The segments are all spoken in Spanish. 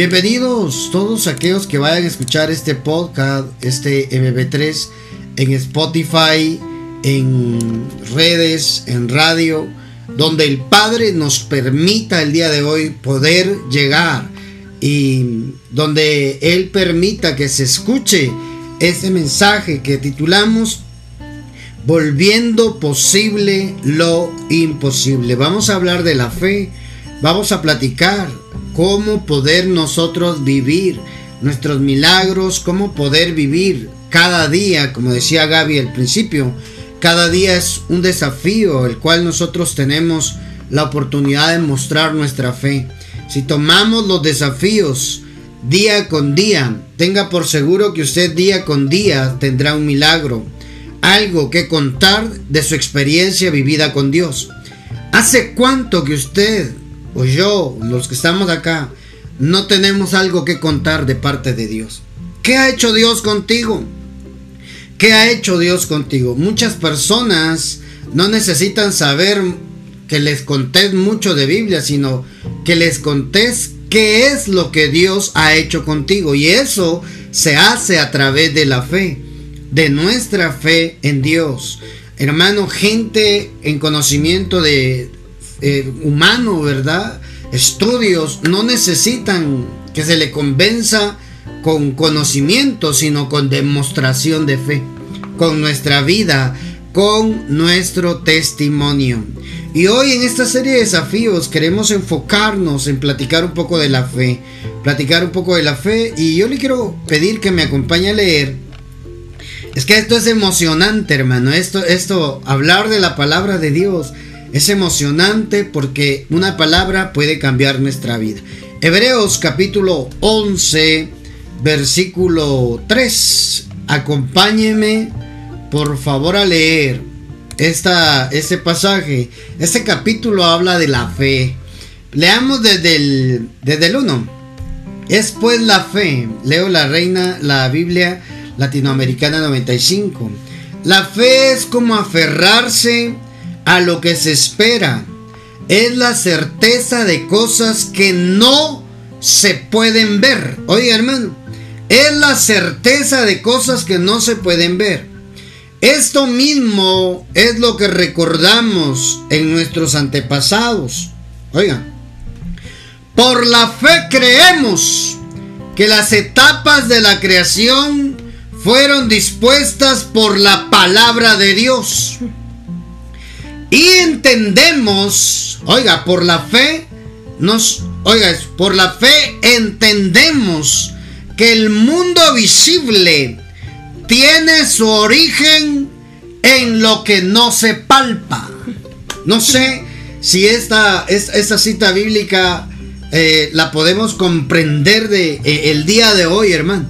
Bienvenidos todos aquellos que vayan a escuchar este podcast, este MB3 en Spotify, en redes, en radio, donde el Padre nos permita el día de hoy poder llegar y donde Él permita que se escuche este mensaje que titulamos Volviendo posible lo imposible. Vamos a hablar de la fe, vamos a platicar cómo poder nosotros vivir nuestros milagros, cómo poder vivir cada día, como decía Gaby al principio, cada día es un desafío el cual nosotros tenemos la oportunidad de mostrar nuestra fe. Si tomamos los desafíos día con día, tenga por seguro que usted día con día tendrá un milagro, algo que contar de su experiencia vivida con Dios. ¿Hace cuánto que usted o yo, los que estamos acá, no tenemos algo que contar de parte de Dios? ¿Qué ha hecho Dios contigo? ¿Qué ha hecho Dios contigo? Muchas personas no necesitan saber que les contés mucho de Biblia, sino que les contés qué es lo que Dios ha hecho contigo. Y eso se hace a través de la fe, de nuestra fe en Dios. Hermano, gente en conocimiento de eh, humano, ¿verdad? Estudios no necesitan que se le convenza con conocimiento, sino con demostración de fe, con nuestra vida, con nuestro testimonio. Y hoy en esta serie de desafíos queremos enfocarnos en platicar un poco de la fe, platicar un poco de la fe y yo le quiero pedir que me acompañe a leer. Es que esto es emocionante, hermano. Esto, esto, hablar de la palabra de Dios es emocionante porque una palabra puede cambiar nuestra vida. Hebreos capítulo 11 versículo 3. Acompáñeme por favor a leer esta, este pasaje. Este capítulo habla de la fe. Leamos desde el, desde el 1. Es pues la fe. Leo la reina, la Biblia latinoamericana 95. La fe es como aferrarse a lo que se espera. Es la certeza de cosas que no se pueden ver. Oiga hermano, es la certeza de cosas que no se pueden ver. Esto mismo es lo que recordamos en nuestros antepasados. Oiga, por la fe creemos que las etapas de la creación fueron dispuestas por la palabra de Dios. Y entendemos, oiga, por la fe, nos, oiga, por la fe entendemos que el mundo visible tiene su origen en lo que no se palpa. No sé si esta, esta cita bíblica eh, la podemos comprender de eh, el día de hoy, hermano.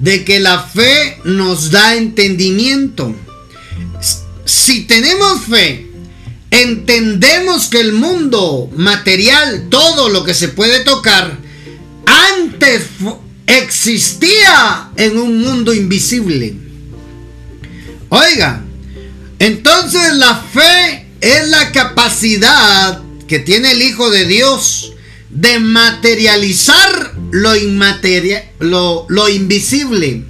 De que la fe nos da entendimiento. Si tenemos fe, entendemos que el mundo material, todo lo que se puede tocar, antes existía en un mundo invisible. Oiga, entonces la fe es la capacidad que tiene el Hijo de Dios de materializar lo, inmaterial, lo, lo invisible,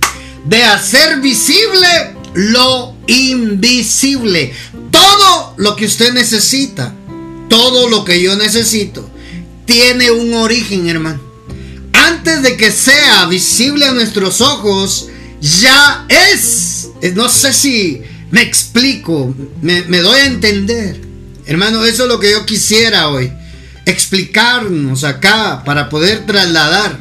de hacer visible lo invisible. Todo lo que usted necesita, todo lo que yo necesito, tiene un origen, hermano antes de que sea visible a nuestros ojos, ya es. No sé si me explico, me, doy a entender. Hermano, eso es lo que yo quisiera hoy. Explicarnos acá para poder trasladar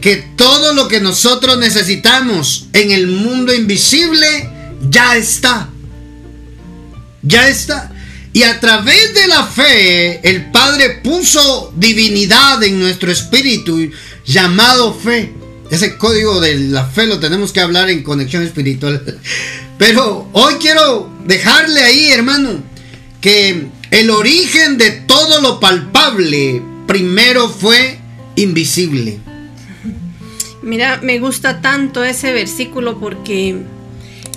que todo lo que nosotros necesitamos en el mundo invisible ya está. Ya está. Y a través de la fe, el Padre puso divinidad en nuestro espíritu llamado fe. Ese código de la fe lo tenemos que hablar en conexión espiritual. Pero hoy quiero dejarle ahí, hermano, que el origen de todo lo palpable primero fue invisible. Mira, me gusta tanto ese versículo porque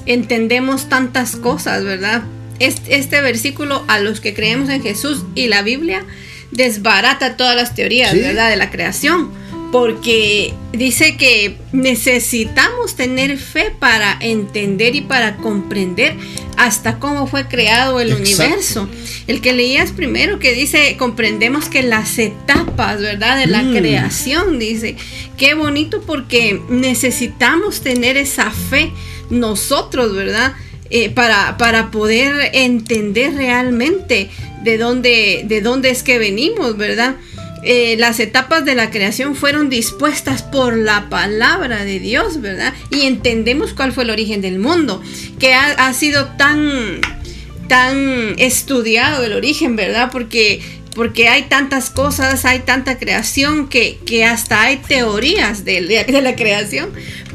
entendemos tantas cosas, ¿verdad? Este, versículo a los que creemos en Jesús y la Biblia desbarata todas las teorías, ¿verdad? De la creación porque dice que necesitamos tener fe para entender y para comprender hasta cómo fue creado el universo. El que leías primero que dice, comprendemos que las etapas, ¿verdad? De la mm. creación, dice, qué bonito porque necesitamos tener esa fe nosotros, ¿verdad? Eh, para, para poder entender realmente de dónde, de dónde es que venimos, ¿verdad? Eh, las etapas de la creación fueron dispuestas por la palabra de Dios, ¿verdad? Y entendemos cuál fue el origen del mundo, que ha, sido tan, tan estudiado el origen, ¿verdad? Porque porque hay tantas cosas, hay tanta creación que, que hasta hay teorías de, de, la creación,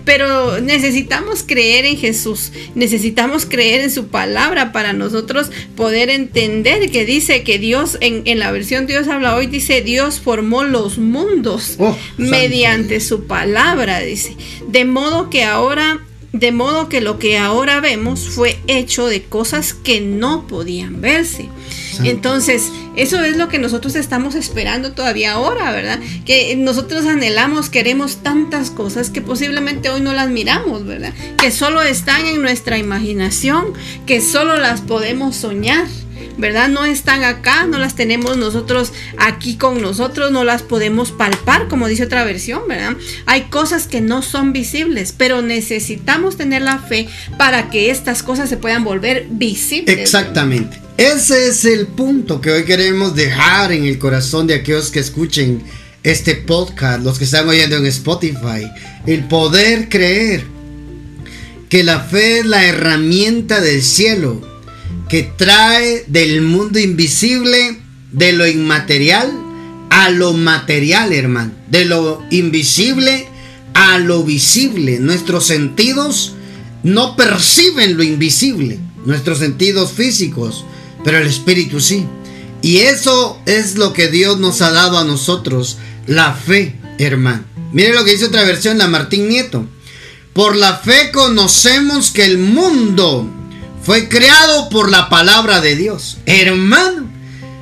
pero necesitamos creer en Jesús, necesitamos creer en su palabra para nosotros poder entender que dice que Dios, en, la versión Dios habla hoy, dice Dios formó los mundos oh, mediante su palabra, dice. De modo que ahora de modo que lo que ahora vemos fue hecho de cosas que no podían verse. Entonces, eso es lo que nosotros estamos esperando todavía ahora, ¿verdad? Que nosotros anhelamos, queremos tantas cosas que posiblemente hoy no las miramos, ¿verdad? Que solo están en nuestra imaginación, que solo las podemos soñar. ¿Verdad? No están acá, no las tenemos nosotros aquí con nosotros, no las podemos palpar, como dice otra versión, ¿verdad? Hay cosas que no son visibles, pero necesitamos tener la fe para que estas cosas se puedan volver visibles. Exactamente. Ese es el punto que hoy queremos dejar en el corazón de aquellos que escuchen este podcast, los que están oyendo en Spotify, el poder creer que la fe es la herramienta del cielo que trae del mundo invisible, de lo inmaterial a lo material, hermano. De lo invisible a lo visible. Nuestros sentidos no perciben lo invisible, nuestros sentidos físicos, pero el espíritu sí. Y eso es lo que Dios nos ha dado a nosotros, la fe, hermano. Mire lo que dice otra versión, la Martín Nieto. Por la fe conocemos que el mundo fue creado por la palabra de Dios. Hermano,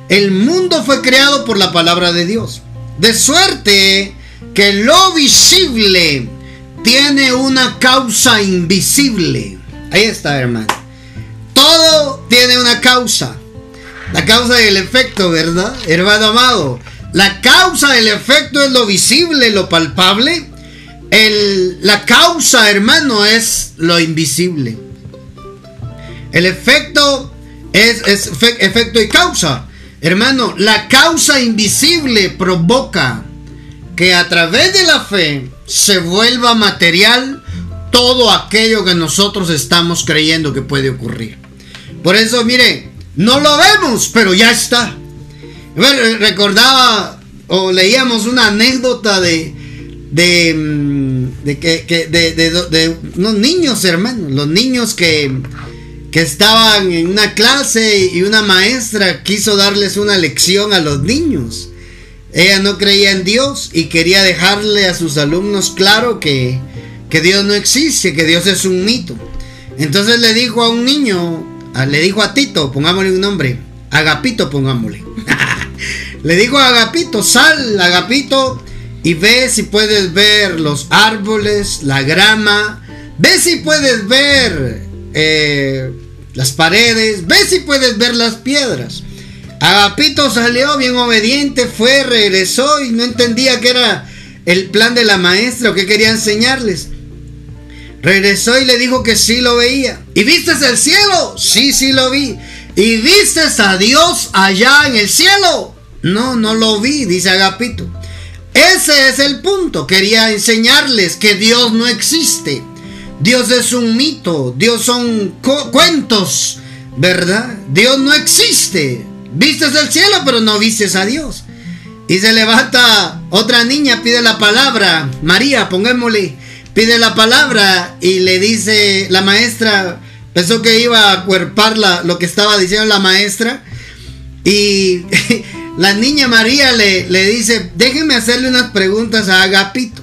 el mundo fue creado por la palabra de Dios. De suerte que lo visible tiene una causa invisible. Ahí está, hermano. Todo tiene una causa. La causa del efecto, ¿verdad? Hermano amado. La causa del efecto es lo visible, lo palpable. la causa, hermano, es lo invisible. El efecto es, efecto y causa. Hermano, la causa invisible provoca que a través de la fe se vuelva material todo aquello que nosotros estamos creyendo que puede ocurrir. Por eso, mire, no lo vemos, pero ya está. recordaba o leíamos una anécdota de de, mm, que, de, de, de, unos niños, hermanos, los niños que que estaban en una clase y una maestra quiso darles una lección a los niños. Ella no creía en Dios y quería dejarle a sus alumnos claro que, que Dios no existe, que Dios es un mito. Entonces le dijo a un niño, le dijo a Tito, pongámosle un nombre, Agapito pongámosle. le dijo a Agapito, sal Agapito y ve si puedes ver los árboles, la grama, ve si puedes ver eh, las paredes, ve si puedes ver las piedras. Agapito salió bien obediente, fue, regresó y no entendía qué era el plan de la maestra o qué quería enseñarles. Regresó y le dijo que sí lo veía. ¿Y viste el cielo? Sí, sí lo vi. ¿Y viste a Dios allá en el cielo? No, no lo vi, dice Agapito. Ese es el punto. Quería enseñarles que Dios no existe. Dios es un mito, Dios son cuentos, ¿verdad? Dios no existe. Vistes el cielo, pero no vistes a Dios. Y se levanta otra niña, pide la palabra, María, pongámosle, pide la palabra y le dice la maestra, pensó que iba a cuerpar lo que estaba diciendo la maestra. Y la niña María le, le dice, déjenme hacerle unas preguntas a Agapito.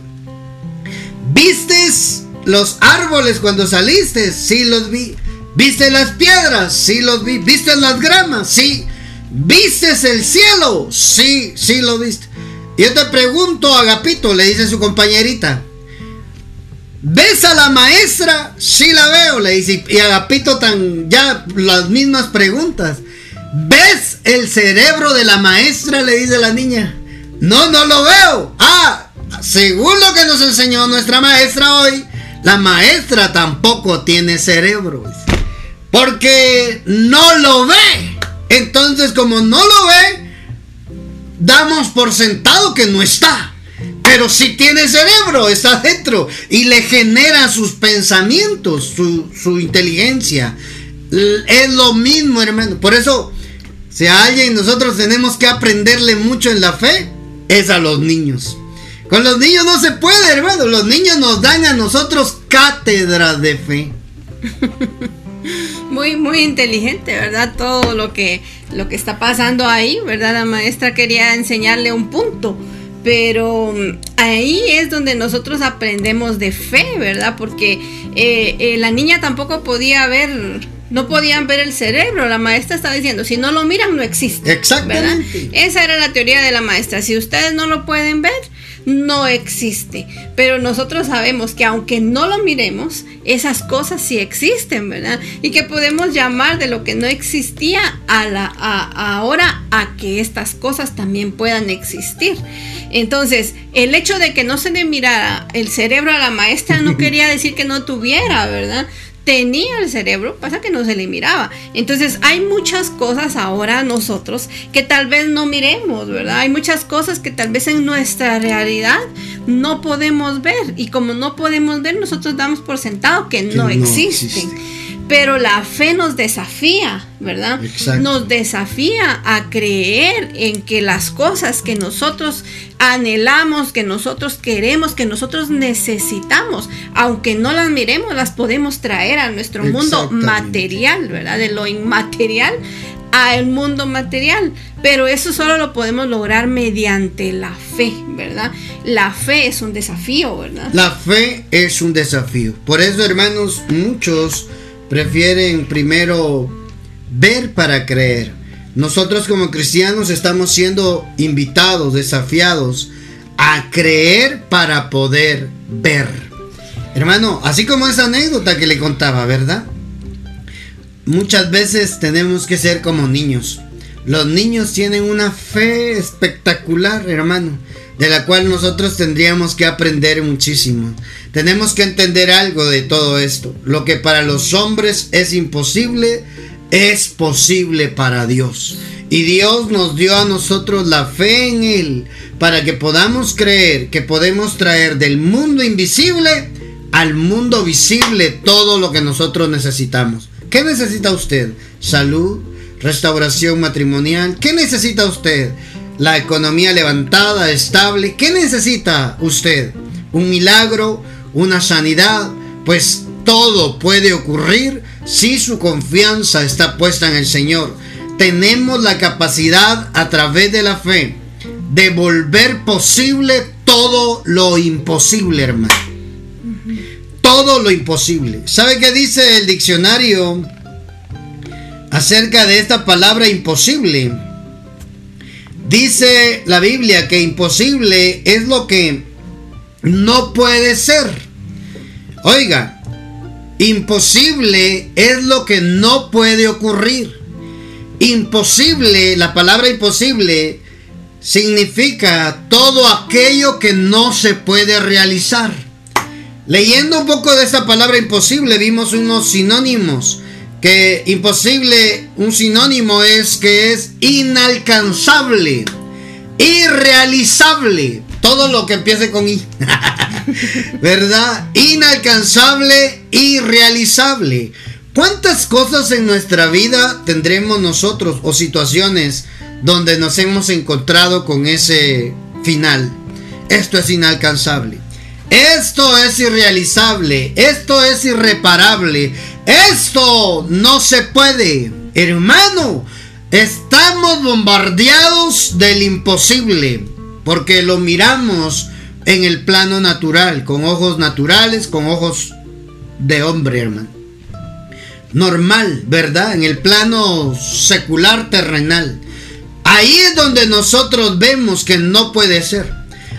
¿Vistes los árboles cuando saliste? Sí los vi. ¿Viste las piedras? Sí los vi. ¿Viste las gramas? Sí. ¿Viste el cielo? Sí, sí lo viste. yo te pregunto, Agapito, le dice su compañerita. ¿Ves a la maestra? Sí la veo, le dice. Y Agapito tan ya las mismas preguntas. ¿Ves el cerebro de la maestra? Le dice la niña. No, no lo veo. Ah, según lo que nos enseñó nuestra maestra hoy, la maestra tampoco tiene cerebro. Porque no lo ve. Entonces, como no lo ve, damos por sentado que no está. Pero si tiene cerebro, está dentro y le genera sus pensamientos, su, su inteligencia. Es lo mismo, hermano. Por eso, si a alguien nosotros tenemos que aprenderle mucho en la fe, es a los niños. Con los niños no se puede, hermano. Los niños nos dan a nosotros cátedras de fe. muy, muy inteligente, ¿verdad? Todo lo que, lo que está pasando ahí, ¿verdad? La maestra quería enseñarle un punto, pero mm, ahí es donde nosotros aprendemos de fe, ¿verdad? Porque eh, eh, la niña tampoco podía ver no podían ver el cerebro. La maestra estaba diciendo, si no lo miran, no existe. Exactamente. Esa era la teoría de la maestra. Si ustedes no lo pueden ver, no existe. Pero nosotros sabemos que aunque no lo miremos, esas cosas sí existen, ¿verdad? Y que podemos llamar de lo que no existía a la ahora a que estas cosas también puedan existir. Entonces, el hecho de que no se le mirara el cerebro a la maestra no quería decir que no tuviera, ¿verdad? Tenía el cerebro, pasa que no se le miraba. Entonces hay muchas cosas ahora nosotros que tal vez no miremos, ¿verdad? Hay muchas cosas que tal vez en nuestra realidad no podemos ver y como no podemos ver nosotros damos por sentado que, no, existen. Pero la fe nos desafía, ¿verdad? Nos desafía a creer en que las cosas que nosotros anhelamos, que nosotros queremos, que nosotros necesitamos, aunque no las miremos, las podemos traer a nuestro mundo material, ¿verdad? De lo inmaterial al mundo material. Pero eso solo lo podemos lograr mediante la fe, ¿verdad? La fe es un desafío, ¿verdad? La fe es un desafío. Por eso, hermanos, muchos prefieren primero ver para creer. Nosotros como cristianos estamos siendo invitados, desafiados a creer para poder ver. Hermano, así como esa anécdota que le contaba, ¿verdad? Muchas veces tenemos que ser como niños. Los niños tienen una fe espectacular, hermano, de la cual nosotros tendríamos que aprender muchísimo. Tenemos que entender algo de todo esto. Lo que para los hombres es imposible, es posible para Dios. Y Dios nos dio a nosotros la fe en Él para que podamos creer que podemos traer del mundo invisible al mundo visible todo lo que nosotros necesitamos. ¿Qué necesita usted? Salud, restauración matrimonial. ¿Qué necesita usted? La economía levantada, estable. ¿Qué necesita usted? Un milagro, una sanidad, pues todo puede ocurrir si su confianza está puesta en el Señor. Tenemos la capacidad a través de la fe de volver posible todo lo imposible, hermano. Todo lo imposible. ¿Sabe qué dice el diccionario acerca de esta palabra imposible? Dice la Biblia que imposible es lo que no puede ser. Oiga, imposible es lo que no puede ocurrir. Imposible, la palabra imposible significa todo aquello que no se puede realizar. Leyendo un poco de esta palabra imposible vimos unos sinónimos. Que imposible, un sinónimo es que es inalcanzable, irrealizable, todo lo que empiece con I. ¿Verdad? Inalcanzable, irrealizable. ¿Cuántas cosas en nuestra vida tendremos nosotros o situaciones donde nos hemos encontrado con ese final? Esto es inalcanzable. Esto es irrealizable. Esto es irreparable. Esto no se puede. Hermano, estamos bombardeados del imposible porque lo miramos en el plano natural, con ojos naturales, con ojos de hombre, hermano. Normal, ¿verdad? En el plano secular terrenal. Ahí es donde nosotros vemos que no puede ser.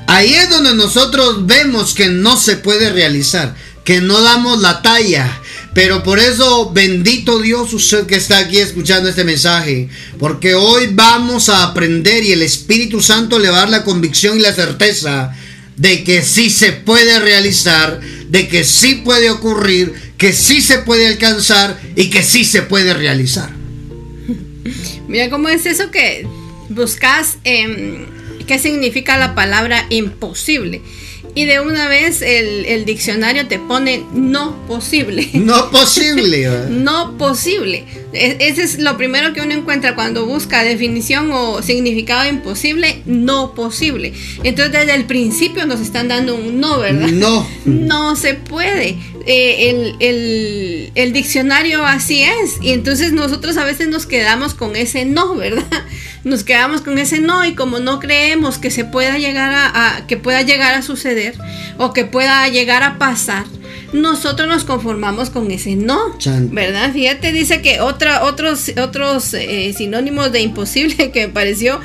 Ahí es donde nosotros vemos que no se puede realizar, que no damos la talla. Pero por eso, bendito Dios, usted que está aquí escuchando este mensaje, porque hoy vamos a aprender y el Espíritu Santo le va a dar la convicción y la certeza de que sí se puede realizar, de que sí puede ocurrir, que sí se puede alcanzar y que sí se puede realizar. Mira cómo es eso que buscas qué significa la palabra imposible. Y de una vez el, diccionario te pone no posible. No posible. no posible. E, ese es lo primero que uno encuentra cuando busca definición o significado imposible, no posible. Entonces desde el principio nos están dando un no, ¿verdad? No. No se puede. Eh, el, el diccionario así es. Y entonces nosotros a veces nos quedamos con ese no, ¿verdad? nos quedamos con ese no y como no creemos que se pueda llegar a, que pueda llegar a suceder o que pueda llegar a pasar, nosotros nos conformamos con ese no, ¿verdad? Fíjate, dice que otra, otros, otros eh, sinónimos de imposible que me pareció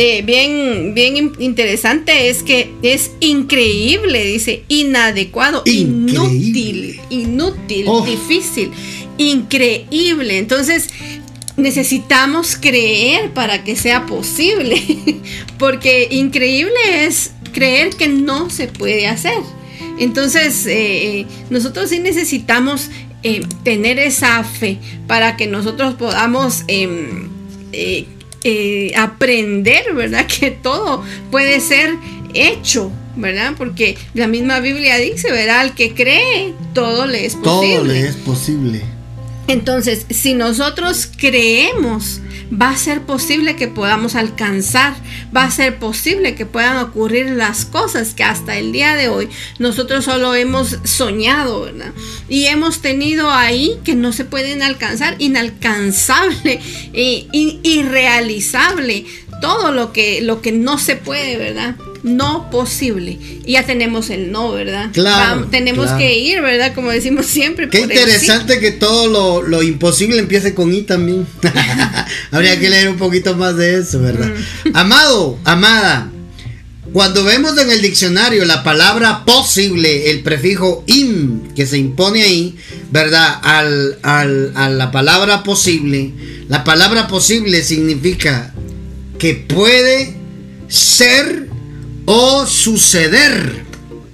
eh, bien, bien interesante es que es increíble, dice, inadecuado, inútil, inútil, oh. difícil, increíble. Entonces, necesitamos creer para que sea posible, porque increíble es creer que no se puede hacer. Entonces, eh, nosotros sí necesitamos eh, tener esa fe para que nosotros podamos em, eh, aprender, ¿verdad? Que todo puede ser hecho, ¿verdad? Porque la misma Biblia dice, ¿verdad? Al que cree, todo le es posible. Todo le es posible. Entonces, si nosotros creemos, va a ser posible que podamos alcanzar, va a ser posible que puedan ocurrir las cosas que hasta el día de hoy nosotros solo hemos soñado, ¿verdad? Y hemos tenido ahí que no se pueden alcanzar, inalcanzable, e irrealizable, todo lo que, lo que no se puede, ¿verdad? No posible. Y ya tenemos el no, ¿verdad? Claro. tenemos que ir, ¿verdad? Como decimos siempre. Qué interesante que todo lo, imposible empiece con I también. Habría que leer un poquito más de eso, ¿verdad? Mm. Amado, amada. Cuando vemos en el diccionario la palabra posible, el prefijo im que se impone ahí, ¿verdad? Al, al, a la palabra posible, la palabra posible significa que puede ser o suceder.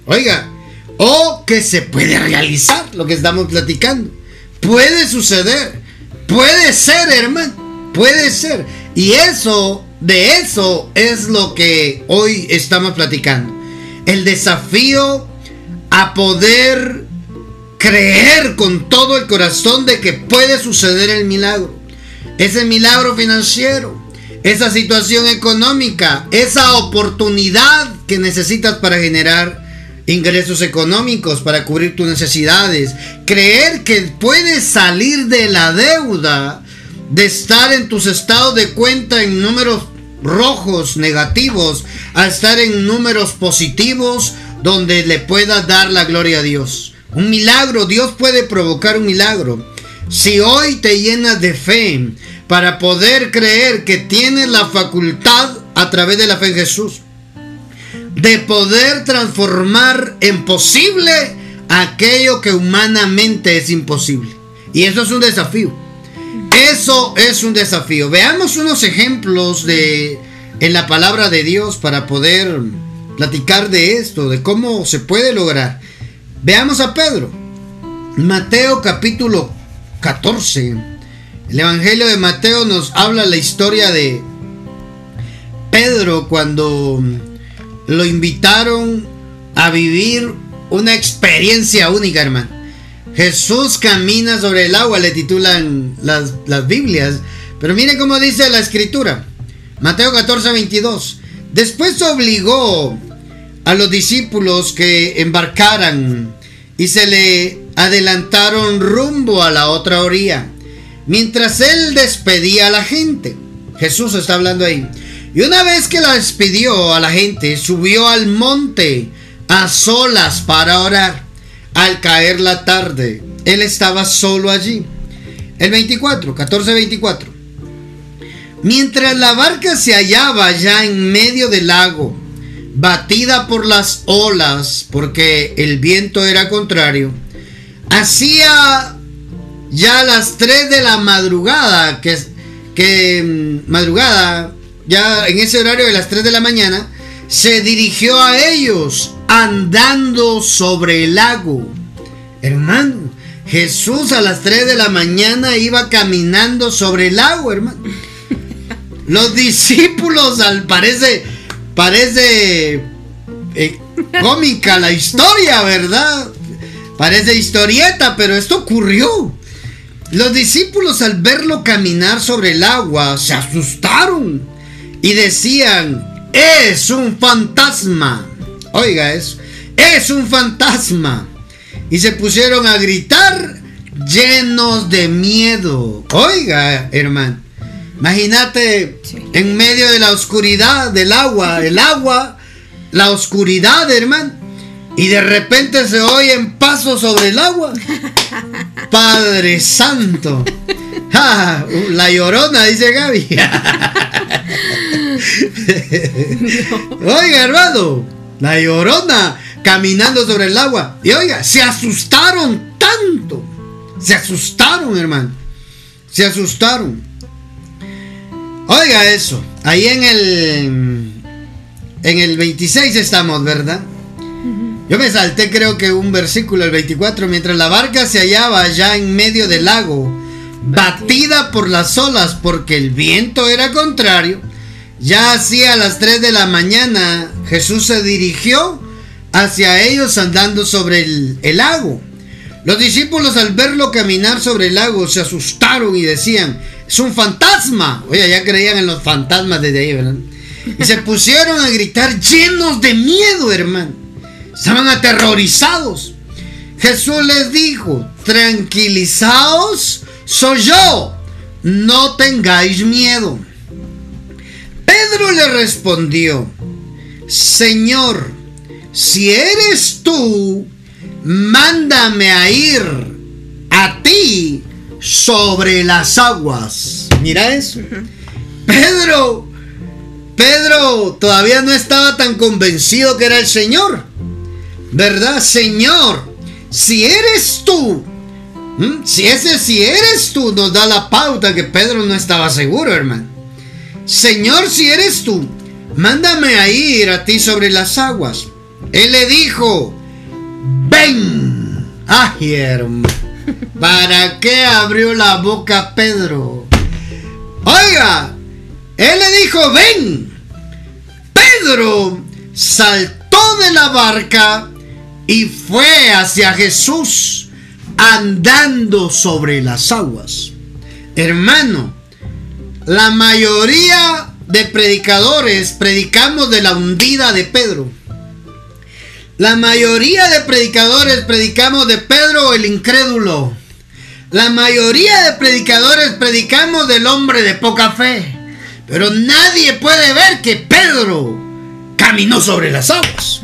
Oiga, o que se puede realizar lo que estamos platicando. Puede suceder. Puede ser, hermano. Puede ser. Y eso, de eso es lo que hoy estamos platicando. El desafío a poder creer con todo el corazón de que puede suceder el milagro. Ese milagro financiero esa situación económica, esa oportunidad que necesitas para generar ingresos económicos, para cubrir tus necesidades. Creer que puedes salir de la deuda, de estar en tus estados de cuenta en números rojos, negativos, a estar en números positivos donde le puedas dar la gloria a Dios. Un milagro, Dios puede provocar un milagro. Si hoy te llenas de fe, para poder creer que tienes la facultad a través de la fe en Jesús de poder transformar en posible aquello que humanamente es imposible. Y eso es un desafío. Eso es un desafío. Veamos unos ejemplos de en la palabra de Dios para poder platicar de esto, de cómo se puede lograr. Veamos a Pedro. Mateo capítulo 14 el Evangelio de Mateo nos habla la historia de Pedro cuando lo invitaron a vivir una experiencia única, hermano. Jesús camina sobre el agua, le titulan las, las Biblias. Pero mire cómo dice la escritura. Mateo 14, 22. Después obligó a los discípulos que embarcaran y se le adelantaron rumbo a la otra orilla mientras él despedía a la gente. Jesús está hablando ahí. Y una vez que la despidió a la gente, subió al monte a solas para orar. Al caer la tarde, él estaba solo allí. El 24, 14, 24. Mientras la barca se hallaba ya en medio del lago, batida por las olas, porque el viento era contrario, hacía ya las 3 de la madrugada, que, que mm, madrugada, ya en ese horario de las 3 de la mañana, se dirigió a ellos andando sobre el lago. Hermano, Jesús a las 3 de la mañana iba caminando sobre el lago, hermano. Los discípulos, al parece, parece eh, cómica la historia, ¿verdad? Parece historieta, pero esto ocurrió. Los discípulos al verlo caminar sobre el agua se asustaron y decían, es un fantasma. Oiga eso, es un fantasma. Y se pusieron a gritar llenos de miedo. Oiga, hermano. Imagínate en medio de la oscuridad del agua, el agua, la oscuridad, hermano. Y de repente se oyen pasos sobre el agua. Padre Santo. la llorona, dice Gaby. Oiga, hermano, la llorona caminando sobre el agua. Y oiga, se asustaron tanto. Se asustaron, hermano. Se asustaron. Oiga eso. Ahí en el. En el 26 estamos, ¿verdad? Yo me salté creo que un versículo, el 24, mientras la barca se hallaba ya en medio del lago, batida por las olas porque el viento era contrario, ya hacía las 3 de la mañana, Jesús se dirigió hacia ellos andando sobre el, el lago. Los discípulos al verlo caminar sobre el lago se asustaron y decían, es un fantasma. Oye, ya creían en los fantasmas desde ahí, ¿verdad? Y se pusieron a gritar llenos de miedo, hermano. Estaban aterrorizados. Jesús les dijo, tranquilizaos, soy yo, no tengáis miedo. Pedro le respondió, Señor, si eres tú, mándame a ir a ti sobre las aguas. Mira eso. Pedro, Pedro todavía no estaba tan convencido que era el Señor. ¿Verdad? Señor, si eres tú, si ese si eres tú, nos da la pauta que Pedro no estaba seguro, hermano. Señor, si eres tú, mándame a ir a ti sobre las aguas. Él le dijo, ven. Ay, hermano. ¿Para qué abrió la boca Pedro? Oiga, él le dijo, ven. Pedro saltó de la barca y fue hacia Jesús andando sobre las aguas. Hermano, la mayoría de predicadores predicamos de la hundida de Pedro. La mayoría de predicadores predicamos de Pedro el incrédulo. La mayoría de predicadores predicamos del hombre de poca fe. Pero nadie puede ver que Pedro caminó sobre las aguas.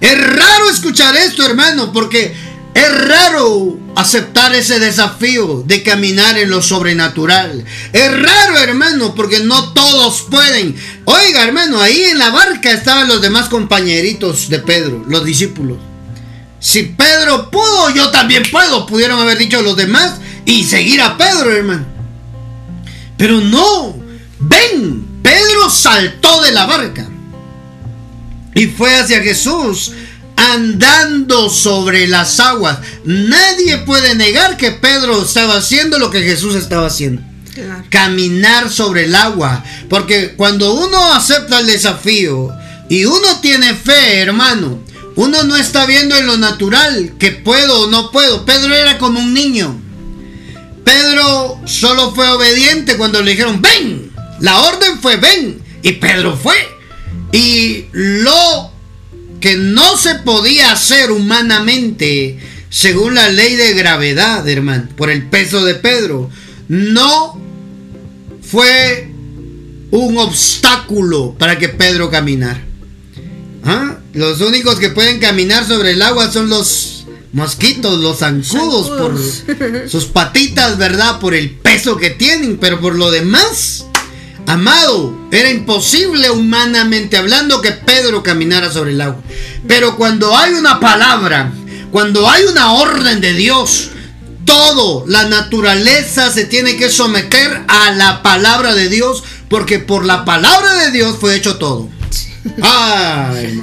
Es raro escuchar esto, hermano, porque es raro aceptar ese desafío de caminar en lo sobrenatural. Es raro, hermano, porque no todos pueden. Oiga, hermano, ahí en la barca estaban los demás compañeritos de Pedro, los discípulos. Si Pedro pudo, yo también puedo, pudieron haber dicho los demás y seguir a Pedro, hermano. Pero no, ven, Pedro saltó de la barca y fue hacia Jesús andando sobre las aguas. Nadie puede negar que Pedro estaba haciendo lo que Jesús estaba haciendo. Caminar sobre el agua. Porque cuando uno acepta el desafío y uno tiene fe, hermano, uno no está viendo en lo natural que puedo o no puedo. Pedro era como un niño. Pedro solo fue obediente cuando le dijeron, ven. La orden fue, ven. Y Pedro fue. Y lo que no se podía hacer humanamente según la ley de gravedad, hermano, por el peso de Pedro, no fue un obstáculo para que Pedro caminara. ¿Ah? Los únicos que pueden caminar sobre el agua son los mosquitos, los zancudos, por sus patitas, ¿verdad? Por el peso que tienen, pero por lo demás, Amado, era imposible humanamente hablando que Pedro caminara sobre el agua. Pero cuando hay una palabra, cuando hay una orden de Dios, todo, la naturaleza se tiene que someter a la palabra de Dios, porque por la palabra de Dios fue hecho todo. Ay,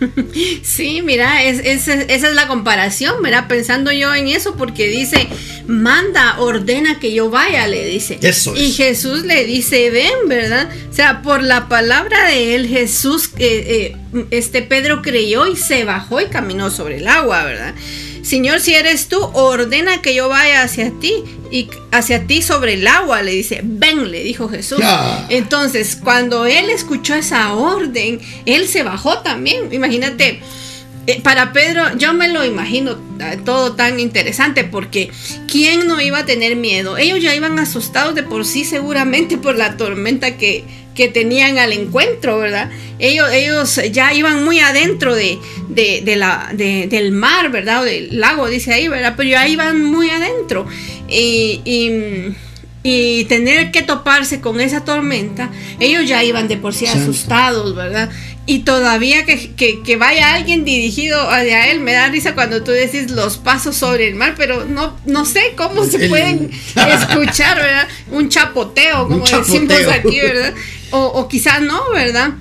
Sí, mira, esa es la comparación, ¿verdad? Pensando yo en eso, porque dice, manda, ordena que yo vaya, le dice. Eso Y Jesús le dice, ven, ¿verdad? O sea, por la palabra de él, Jesús, eh, eh, este Pedro creyó y se bajó y caminó sobre el agua, ¿verdad? Señor, si eres tú, ordena que yo vaya hacia ti y hacia ti sobre el agua, le dice, ven, le dijo Jesús. Entonces, cuando él escuchó esa orden, él se bajó también. Imagínate, eh, para Pedro, yo me lo imagino eh, todo tan interesante porque ¿quién no iba a tener miedo? Ellos ya iban asustados de por sí seguramente por la tormenta que, que tenían al encuentro, ¿verdad? Ellos, ellos ya iban muy adentro de, la, del mar, ¿verdad? O del lago, dice ahí, ¿verdad? Pero ya iban muy adentro. Y, y, tener que toparse con esa tormenta, ellos ya iban de por sí asustados, ¿verdad? Y todavía que, vaya alguien dirigido hacia él, me da risa cuando tú decís los pasos sobre el mar, pero no, no sé cómo se pueden escuchar, ¿verdad? Un chapoteo, como decimos aquí, ¿verdad? O, o quizás no, ¿verdad?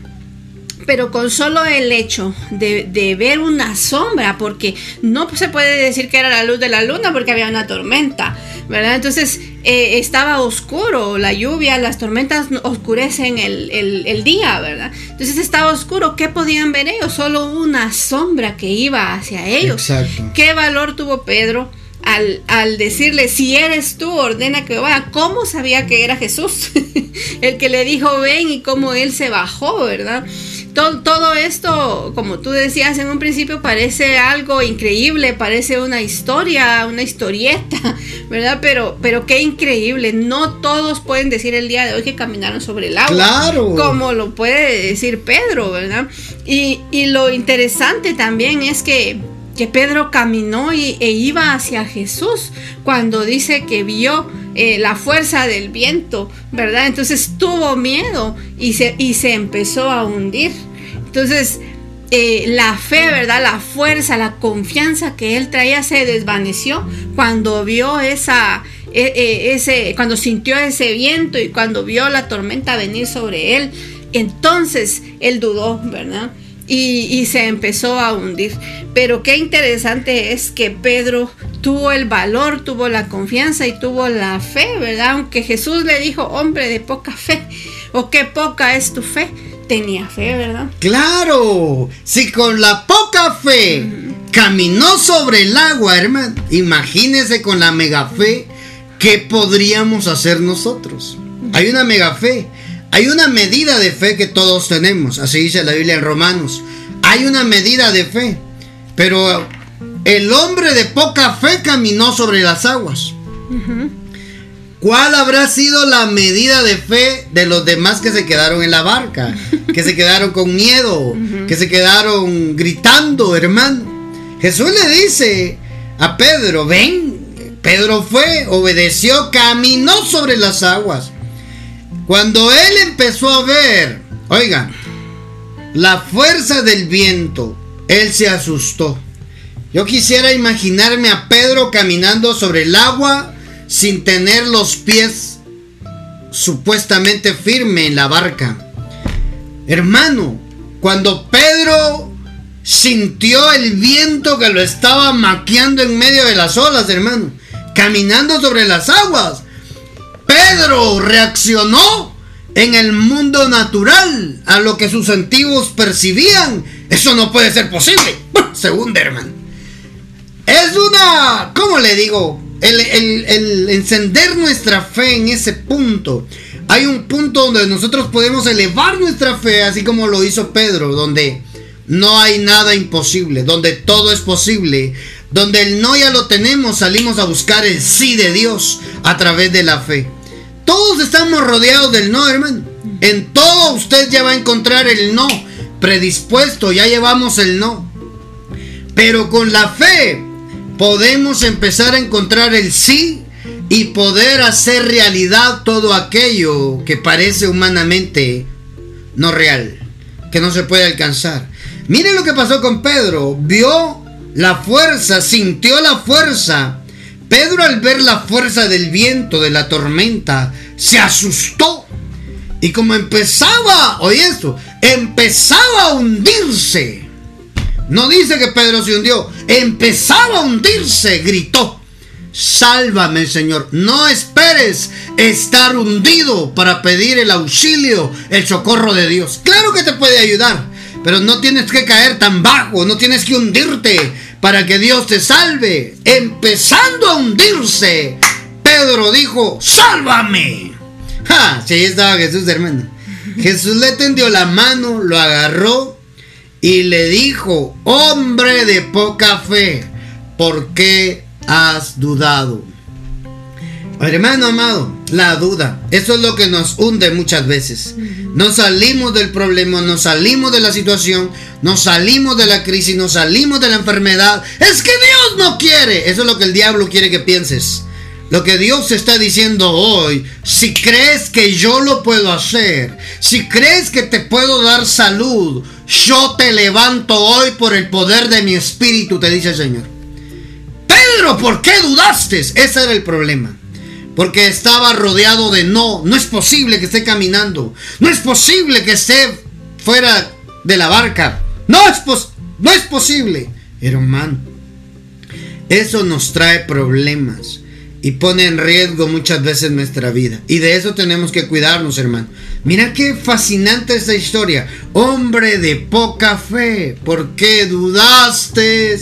pero con solo el hecho de, ver una sombra, porque no se puede decir que era la luz de la luna porque había una tormenta, ¿verdad? Entonces eh, estaba oscuro, la lluvia, las tormentas oscurecen el, el, día, ¿verdad? Entonces estaba oscuro, ¿qué podían ver ellos? Solo una sombra que iba hacia ellos. Exacto. ¿Qué valor tuvo Pedro? Al, decirle, si eres tú, ordena que vaya. ¿Cómo sabía que era Jesús? el que le dijo, ven y cómo él se bajó, ¿verdad? Todo, todo, esto, como tú decías en un principio, parece algo increíble, parece una historia, una historieta, ¿verdad? Pero, pero qué increíble. No todos pueden decir el día de hoy que caminaron sobre el agua. Claro. Como lo puede decir Pedro, ¿verdad? Y, y lo interesante también es que que Pedro caminó y, e iba hacia Jesús cuando dice que vio eh, la fuerza del viento, ¿verdad? Entonces tuvo miedo y se, y se empezó a hundir. Entonces, eh, la fe, ¿verdad? La fuerza, la confianza que él traía se desvaneció cuando vio esa, e, ese, cuando sintió ese viento y cuando vio la tormenta venir sobre él. Entonces él dudó, ¿verdad? Y, se empezó a hundir. Pero qué interesante es que Pedro tuvo el valor, tuvo la confianza y tuvo la fe, ¿verdad? Aunque Jesús le dijo, hombre de poca fe, o qué poca es tu fe, tenía fe, ¿verdad? Claro, si con la poca fe caminó sobre el agua, hermano, imagínese con la mega fe, ¿qué podríamos hacer nosotros? Hay una mega fe. Hay una medida de fe que todos tenemos, así dice la Biblia en Romanos. Hay una medida de fe, pero el hombre de poca fe caminó sobre las aguas. ¿Cuál habrá sido la medida de fe de los demás que se quedaron en la barca? Que se quedaron con miedo, que se quedaron gritando, hermano. Jesús le dice a Pedro, ven. Pedro fue, obedeció, caminó sobre las aguas. Cuando él empezó a ver, oiga, la fuerza del viento, él se asustó. Yo quisiera imaginarme a Pedro caminando sobre el agua sin tener los pies supuestamente firme en la barca. Hermano, cuando Pedro sintió el viento que lo estaba maqueando en medio de las olas, hermano, caminando sobre las aguas, Pedro reaccionó en el mundo natural a lo que sus sentidos percibían. Eso no puede ser posible. Según Derman. Es una, ¿cómo le digo? El, el, encender nuestra fe en ese punto. Hay un punto donde nosotros podemos elevar nuestra fe, así como lo hizo Pedro, donde no hay nada imposible, donde todo es posible, donde el no ya lo tenemos, salimos a buscar el sí de Dios a través de la fe. Todos estamos rodeados del no, hermano. En todo usted ya va a encontrar el no predispuesto, ya llevamos el no. Pero con la fe podemos empezar a encontrar el sí y poder hacer realidad todo aquello que parece humanamente no real, que no se puede alcanzar. Mire lo que pasó con Pedro, vio la fuerza, sintió la fuerza. Pedro al ver la fuerza del viento, de la tormenta, se asustó. Y como empezaba, oye esto, empezaba a hundirse. No dice que Pedro se hundió, empezaba a hundirse, gritó. Sálvame, Señor. No esperes estar hundido para pedir el auxilio, el socorro de Dios. Claro que te puede ayudar, pero no tienes que caer tan bajo, no tienes que hundirte para que Dios te salve. Empezando a hundirse, Pedro dijo, sálvame. Ja, sí, ahí estaba Jesús, hermano. Jesús le tendió la mano, lo agarró y le dijo, hombre de poca fe, ¿por qué has dudado. Hermano amado, la duda, eso es lo que nos hunde muchas veces. No salimos del problema, no salimos de la situación, no salimos de la crisis, no salimos de la enfermedad. Es que Dios no quiere. Eso es lo que el diablo quiere que pienses. Lo que Dios está diciendo hoy, si crees que yo lo puedo hacer, si crees que te puedo dar salud, yo te levanto hoy por el poder de mi espíritu, te dice el Señor. Pedro, ¿por qué dudaste? Ese era el problema. Porque estaba rodeado de no. No es posible que esté caminando. No es posible que esté fuera de la barca. No es, no es posible. Hermano, eso nos trae problemas y pone en riesgo muchas veces nuestra vida. Y de eso tenemos que cuidarnos, hermano. Mira qué fascinante esta historia. Hombre de poca fe, ¿por qué dudaste?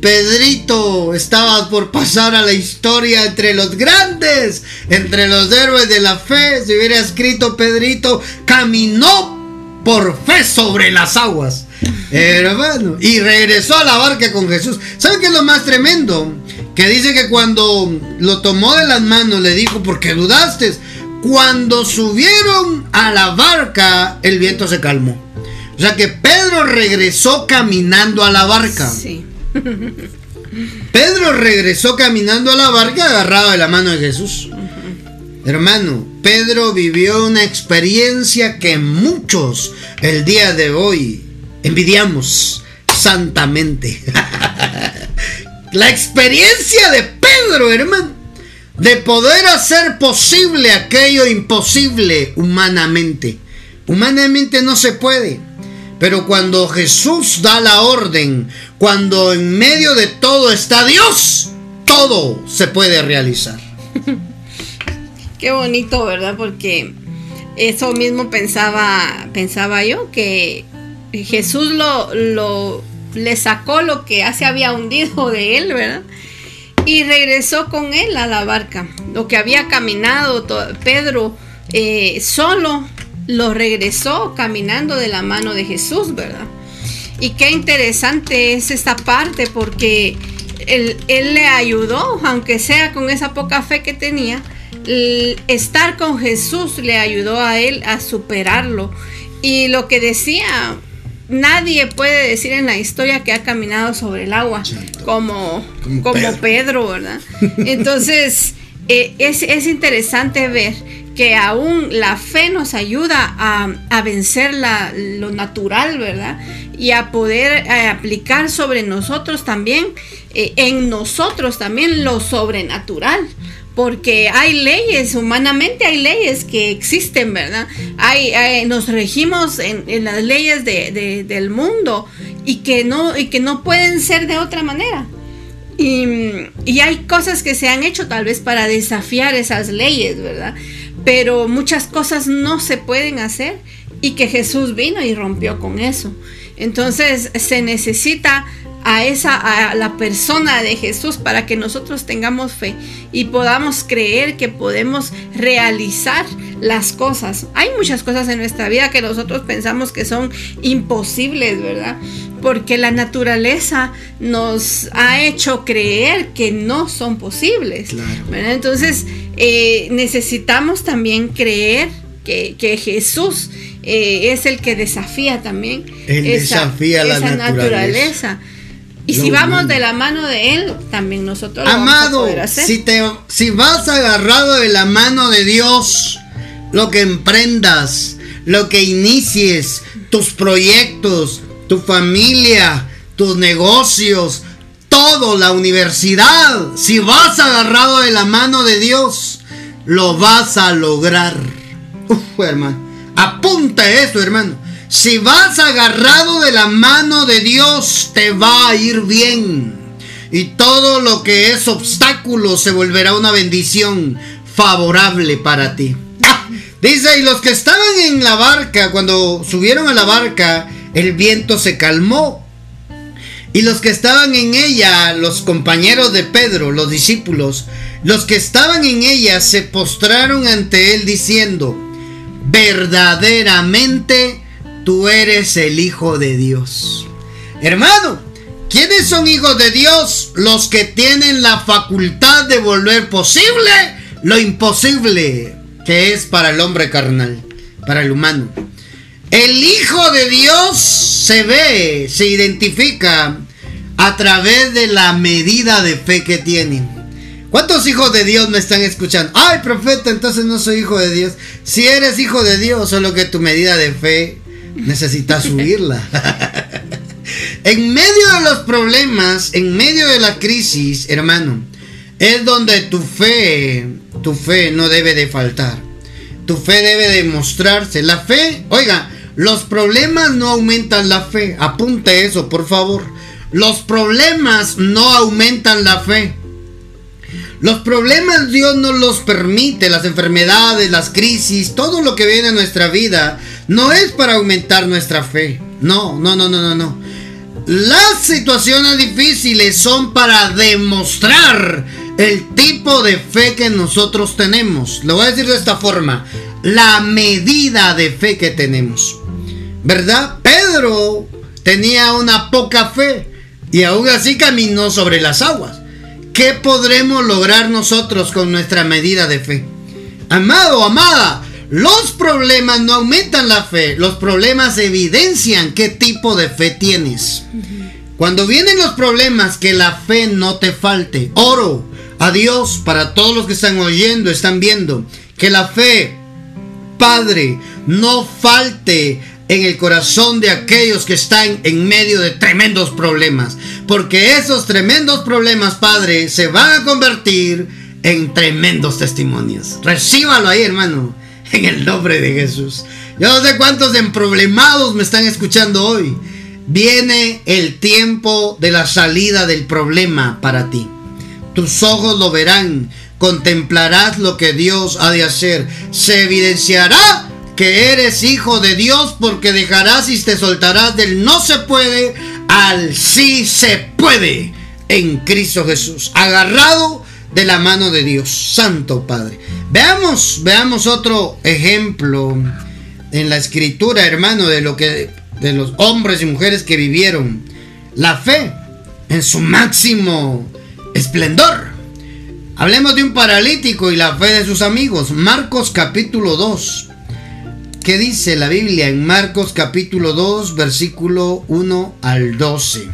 Pedrito estaba por pasar a la historia entre los grandes, entre los héroes de la fe. Si hubiera escrito Pedrito, caminó por fe sobre las aguas. Hermano, y regresó a la barca con Jesús. ¿Sabe qué es lo más tremendo? Que dice que cuando lo tomó de las manos le dijo, ¿por qué dudaste? Cuando subieron a la barca, el viento se calmó. O sea que Pedro regresó caminando a la barca. Sí. Pedro regresó caminando a la barca agarrado de la mano de Jesús. Hermano, Pedro vivió una experiencia que muchos el día de hoy envidiamos santamente. la experiencia de Pedro, hermano, de poder hacer posible aquello imposible humanamente. Humanamente no se puede. Pero cuando Jesús da la orden, cuando en medio de todo está Dios, todo se puede realizar. Qué bonito, ¿verdad? Porque eso mismo pensaba, pensaba yo, que Jesús lo, lo le sacó lo que ya se había hundido de él, ¿verdad? Y regresó con él a la barca. Lo que había caminado Pedro eh, solo lo regresó caminando de la mano de Jesús, ¿verdad? Y qué interesante es esta parte porque él, le ayudó, aunque sea con esa poca fe que tenía, estar con Jesús le ayudó a él a superarlo. Y lo que decía, nadie puede decir en la historia que ha caminado sobre el agua como, como, Pedro. ¿verdad? Entonces, eh, es, es interesante ver que aún la fe nos ayuda a, vencer lo natural, ¿verdad? Y a poder eh, aplicar sobre nosotros también, eh, en nosotros también lo sobrenatural. Porque hay leyes, humanamente hay leyes que existen, ¿verdad? Hay, nos regimos en, las leyes del mundo y que, no, y que no pueden ser de otra manera. Y, hay cosas que se han hecho tal vez para desafiar esas leyes, ¿verdad? pero muchas cosas no se pueden hacer y que Jesús vino y rompió con eso. Entonces se necesita a esa a la persona de Jesús para que nosotros tengamos fe y podamos creer que podemos realizar las cosas. Hay muchas cosas en nuestra vida que nosotros pensamos que son imposibles, ¿verdad? Porque la naturaleza nos ha hecho creer que no son posibles. Entonces eh, necesitamos también creer que, Jesús eh, es el que desafía también esa, desafía la naturaleza. Y si vamos de la mano de Él, también nosotros lo Amado, vamos a hacer. Si, te, si vas agarrado de la mano de Dios, lo que emprendas, lo que inicies, tus proyectos, tu familia, tus negocios, todo, la universidad, si vas agarrado de la mano de Dios, lo vas a lograr. Uf, hermano, apunta eso, hermano. Si vas agarrado de la mano de Dios, te va a ir bien. Y todo lo que es obstáculo se volverá una bendición favorable para ti. Ah, dice, y los que estaban en la barca, cuando subieron a la barca, el viento se calmó. Y los que estaban en ella, los compañeros de Pedro, los discípulos, los que estaban en ella se postraron ante él diciendo, verdaderamente tú eres el Hijo de Dios. Hermano, ¿quiénes son hijos de Dios? Los que tienen la facultad de volver posible lo imposible que es para el hombre carnal, para el humano. El Hijo de Dios se ve, se identifica a través de la medida de fe que tiene. ¿Cuántos hijos de Dios me están escuchando? Ay, profeta, entonces no soy hijo de Dios. Si eres hijo de Dios, solo que tu medida de fe necesitas subirla. en medio de los problemas, en medio de la crisis, hermano, es donde tu fe, tu fe no debe de faltar. Tu fe debe de mostrarse. La fe, oiga, los problemas no aumentan la fe. Apunte eso, por favor. Los problemas no aumentan la fe. Los problemas Dios no los permite, las enfermedades, las crisis, todo lo que viene a nuestra vida no es para aumentar nuestra fe. No, no, no, no, no, no. Las situaciones difíciles son para demostrar el tipo de fe que nosotros tenemos. Lo voy a decir de esta forma. La medida de fe que tenemos. ¿Verdad? Pedro tenía una poca fe y aún así caminó sobre las aguas. ¿Qué podremos lograr nosotros con nuestra medida de fe? Amado, amada, los problemas no aumentan la fe, los problemas evidencian qué tipo de fe tienes. Cuando vienen los problemas, que la fe no te falte. Oro a Dios para todos los que están oyendo, están viendo, que la fe, Padre, no falte en el corazón de aquellos que están en medio de tremendos problemas. Porque esos tremendos problemas, Padre, se van a convertir en tremendos testimonios. Recíbalo ahí, hermano en el nombre de Jesús. Yo no sé cuántos emproblemados me están escuchando hoy. Viene el tiempo de la salida del problema para ti. Tus ojos lo verán, contemplarás lo que Dios ha de hacer. Se evidenciará que eres hijo de Dios porque dejarás y te soltarás del no se puede al sí se puede en Cristo Jesús. Agarrado de la mano de Dios, Santo Padre. Veamos, veamos otro ejemplo en la escritura, hermano, de lo que de los hombres y mujeres que vivieron la fe en su máximo esplendor. Hablemos de un paralítico y la fe de sus amigos. Marcos capítulo 2. ¿Qué dice la Biblia en Marcos capítulo 2, versículo 1 al 12?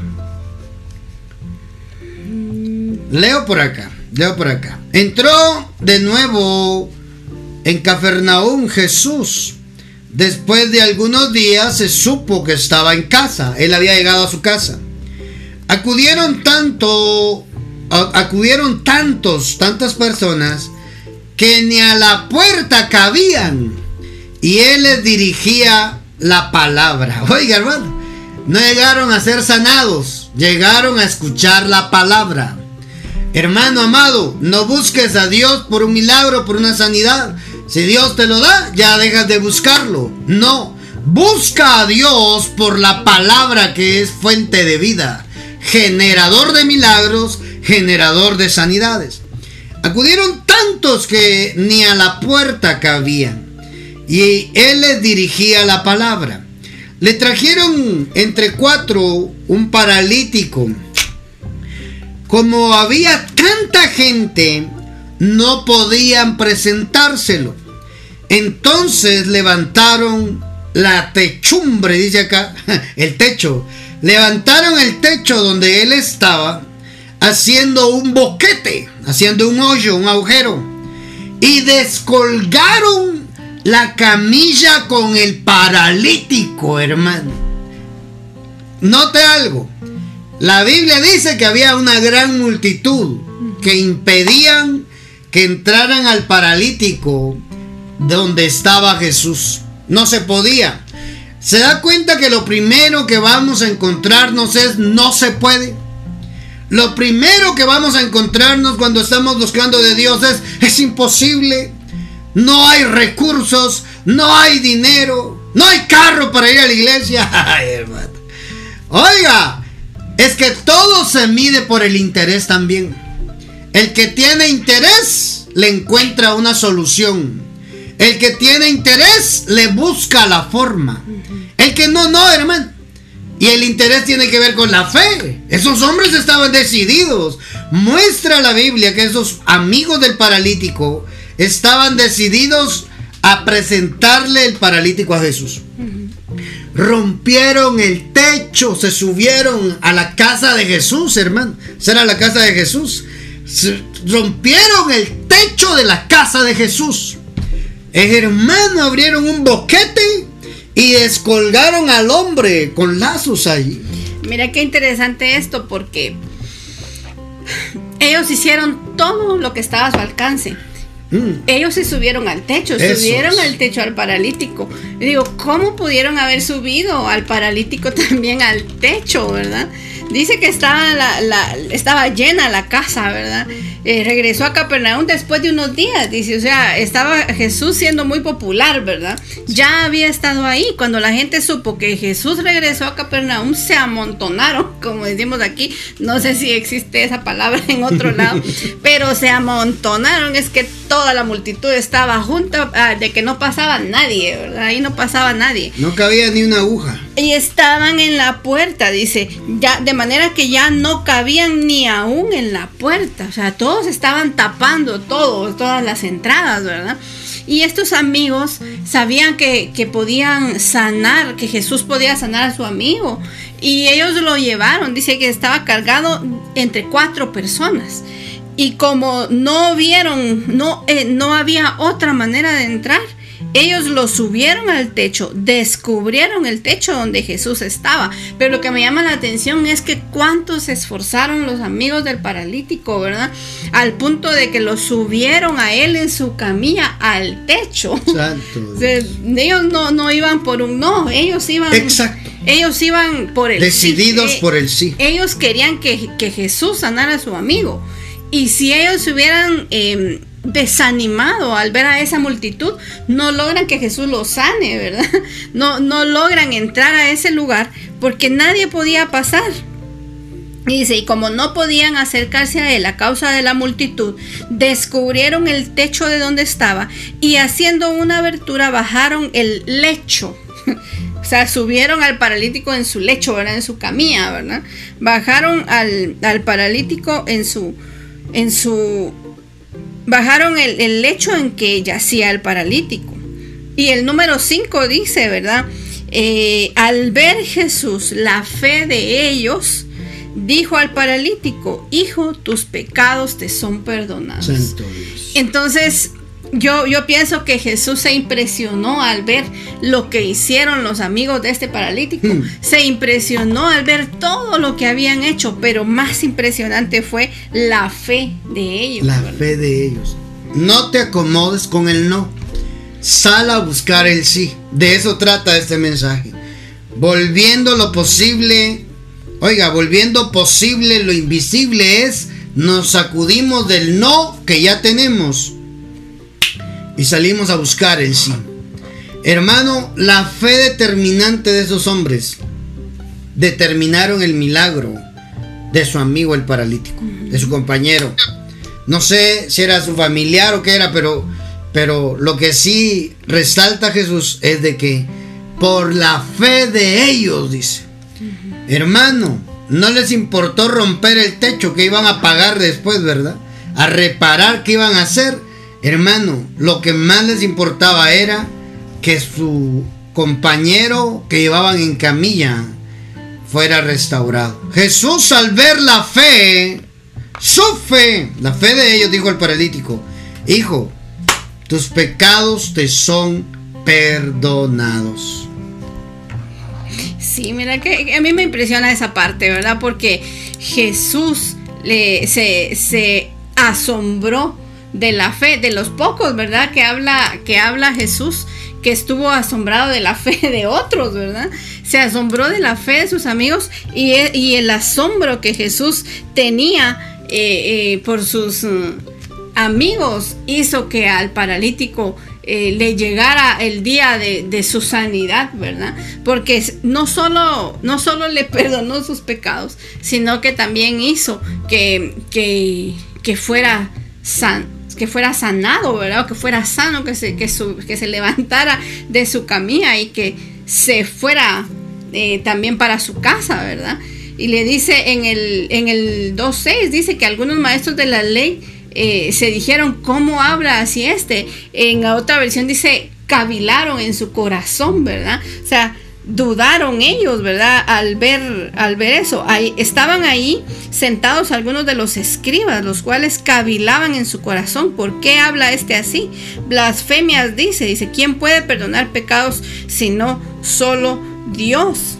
Leo por acá. Leo por acá. Entró de nuevo en Cafarnaúm Jesús. Después de algunos días se supo que estaba en casa. Él había llegado a su casa. Acudieron tanto, acudieron tantos, tantas personas que ni a la puerta cabían. Y él les dirigía la palabra. Oiga, hermano, no llegaron a ser sanados, llegaron a escuchar la palabra. Hermano amado, no busques a Dios por un milagro, por una sanidad. Si Dios te lo da, ya dejas de buscarlo. No, busca a Dios por la palabra que es fuente de vida, generador de milagros, generador de sanidades. Acudieron tantos que ni a la puerta cabían. Y él les dirigía la palabra. Le trajeron entre cuatro un paralítico como había tanta gente, no podían presentárselo. Entonces levantaron la techumbre, dice acá, el techo. levantaron el techo donde él estaba, haciendo un boquete, haciendo un hoyo, un agujero, y descolgaron la camilla con el paralítico, hermano. Note algo. La Biblia dice que había una gran multitud que impedían que entraran al paralítico donde estaba Jesús. No se podía. Se da cuenta que lo primero que vamos a encontrarnos es no se puede. Lo primero que vamos a encontrarnos cuando estamos buscando de Dios es es imposible. No hay recursos, no hay dinero, no hay carro para ir a la iglesia. Oiga, es que todo se mide por el interés también. El que tiene interés le encuentra una solución. El que tiene interés le busca la forma. El que no, no, hermano. Y el interés tiene que ver con la fe. Esos hombres estaban decididos. Muestra la Biblia que esos amigos del paralítico estaban decididos a presentarle el paralítico a Jesús. Rompieron el techo, se subieron a la casa de Jesús, hermano. Será la casa de Jesús. rompieron el techo de la casa de Jesús. El hermano abrieron un boquete y descolgaron al hombre con lazos allí. Mira qué interesante esto porque ellos hicieron todo lo que estaba a su alcance. Mm. Ellos se subieron al techo, subieron al techo al paralítico. digo, ¿cómo pudieron haber subido al paralítico también al techo, verdad? Dice que estaba, la, estaba llena la casa, ¿verdad? Eh, regresó a Capernaum después de unos días, dice, o sea, estaba Jesús siendo muy popular, ¿verdad? Ya había estado ahí. Cuando la gente supo que Jesús regresó a Capernaum, se amontonaron, como decimos aquí. No sé si existe esa palabra en otro lado, pero se amontonaron. Es que toda la multitud estaba junta, ah, de que no pasaba nadie, ¿verdad? Ahí no pasaba nadie. No cabía ni una aguja. Y estaban en la puerta, dice, ya de manera que ya no cabían ni aún en la puerta, o sea, todos estaban tapando todo, todas las entradas, ¿verdad? Y estos amigos sabían que, que podían sanar, que Jesús podía sanar a su amigo. Y ellos lo llevaron, dice que estaba cargado entre cuatro personas. Y como no vieron, no, eh, no había otra manera de entrar, ellos lo subieron al techo, descubrieron el techo donde Jesús estaba. Pero lo que me llama la atención es que cuántos se esforzaron los amigos del paralítico, ¿verdad? Al punto de que lo subieron a él en su camilla al techo. Exacto. ellos no, no iban por un no, ellos iban. Exacto. Ellos iban por el Decididos eh, por el sí. Ellos querían que, Jesús sanara a su amigo. Y si ellos hubieran em, desanimado al ver a esa multitud, no logran que Jesús los sane, ¿verdad? No, no logran entrar a ese lugar porque nadie podía pasar. Y dice, y como no podían acercarse a él a causa de la multitud, descubrieron el techo de donde estaba y haciendo una abertura bajaron el lecho. o sea, subieron al paralítico en su lecho, ¿verdad? En su camilla, ¿verdad? Bajaron al, al paralítico en su, en su bajaron el, lecho en que yacía el paralítico. Y el número 5 dice, ¿verdad? Eh, al ver Jesús la fe de ellos, dijo al paralítico, hijo, tus pecados te son perdonados. Entonces, yo, yo pienso que Jesús se impresionó al ver lo que hicieron los amigos de este paralítico. Hmm. Se impresionó al ver todo lo que habían hecho, pero más impresionante fue la fe de ellos. La fe de ellos. No te acomodes con el no. Sal a buscar el sí. De eso trata este mensaje. Volviendo lo posible. Oiga, volviendo posible lo invisible es nos sacudimos del no que ya tenemos y salimos a buscar el sí. Hermano, la fe determinante de esos hombres determinaron el milagro de su amigo el paralítico, de su compañero. No sé si era su familiar o qué era, pero, pero lo que sí resalta Jesús es de que por la fe de ellos, dice, hermano, no les importó romper el techo que iban a pagar después, ¿verdad? A reparar qué iban a hacer Hermano, lo que más les importaba era que su compañero que llevaban en camilla fuera restaurado. Jesús al ver la fe, su fe, la fe de ellos, dijo el paralítico, hijo, tus pecados te son perdonados. Sí, mira que a mí me impresiona esa parte, ¿verdad? Porque Jesús le, se, se asombró de la fe, de los pocos, ¿verdad? Que habla, que habla Jesús, que estuvo asombrado de la fe de otros, ¿verdad? Se asombró de la fe de sus amigos y, el asombro que Jesús tenía eh, eh, por sus mm, amigos hizo que al paralítico eh, le llegara el día de, su sanidad, ¿verdad? Porque no solo, no solo le perdonó sus pecados, sino que también hizo que, que, que fuera san, que fuera sanado, ¿verdad? Que fuera sano, que se, que, que se levantara de su camilla y que se fuera eh, también para su casa, ¿verdad? Y le dice en el, en el 2.6, dice que algunos maestros de la ley eh, se dijeron, ¿cómo habla así este? En la otra versión dice, cavilaron en su corazón, ¿verdad? O sea, dudaron ellos, ¿verdad? Al ver, al ver eso. Ahí, estaban ahí sentados algunos de los escribas, los cuales cavilaban en su corazón. ¿Por qué habla este así? Blasfemias dice, dice, ¿quién puede perdonar pecados sino solo Dios?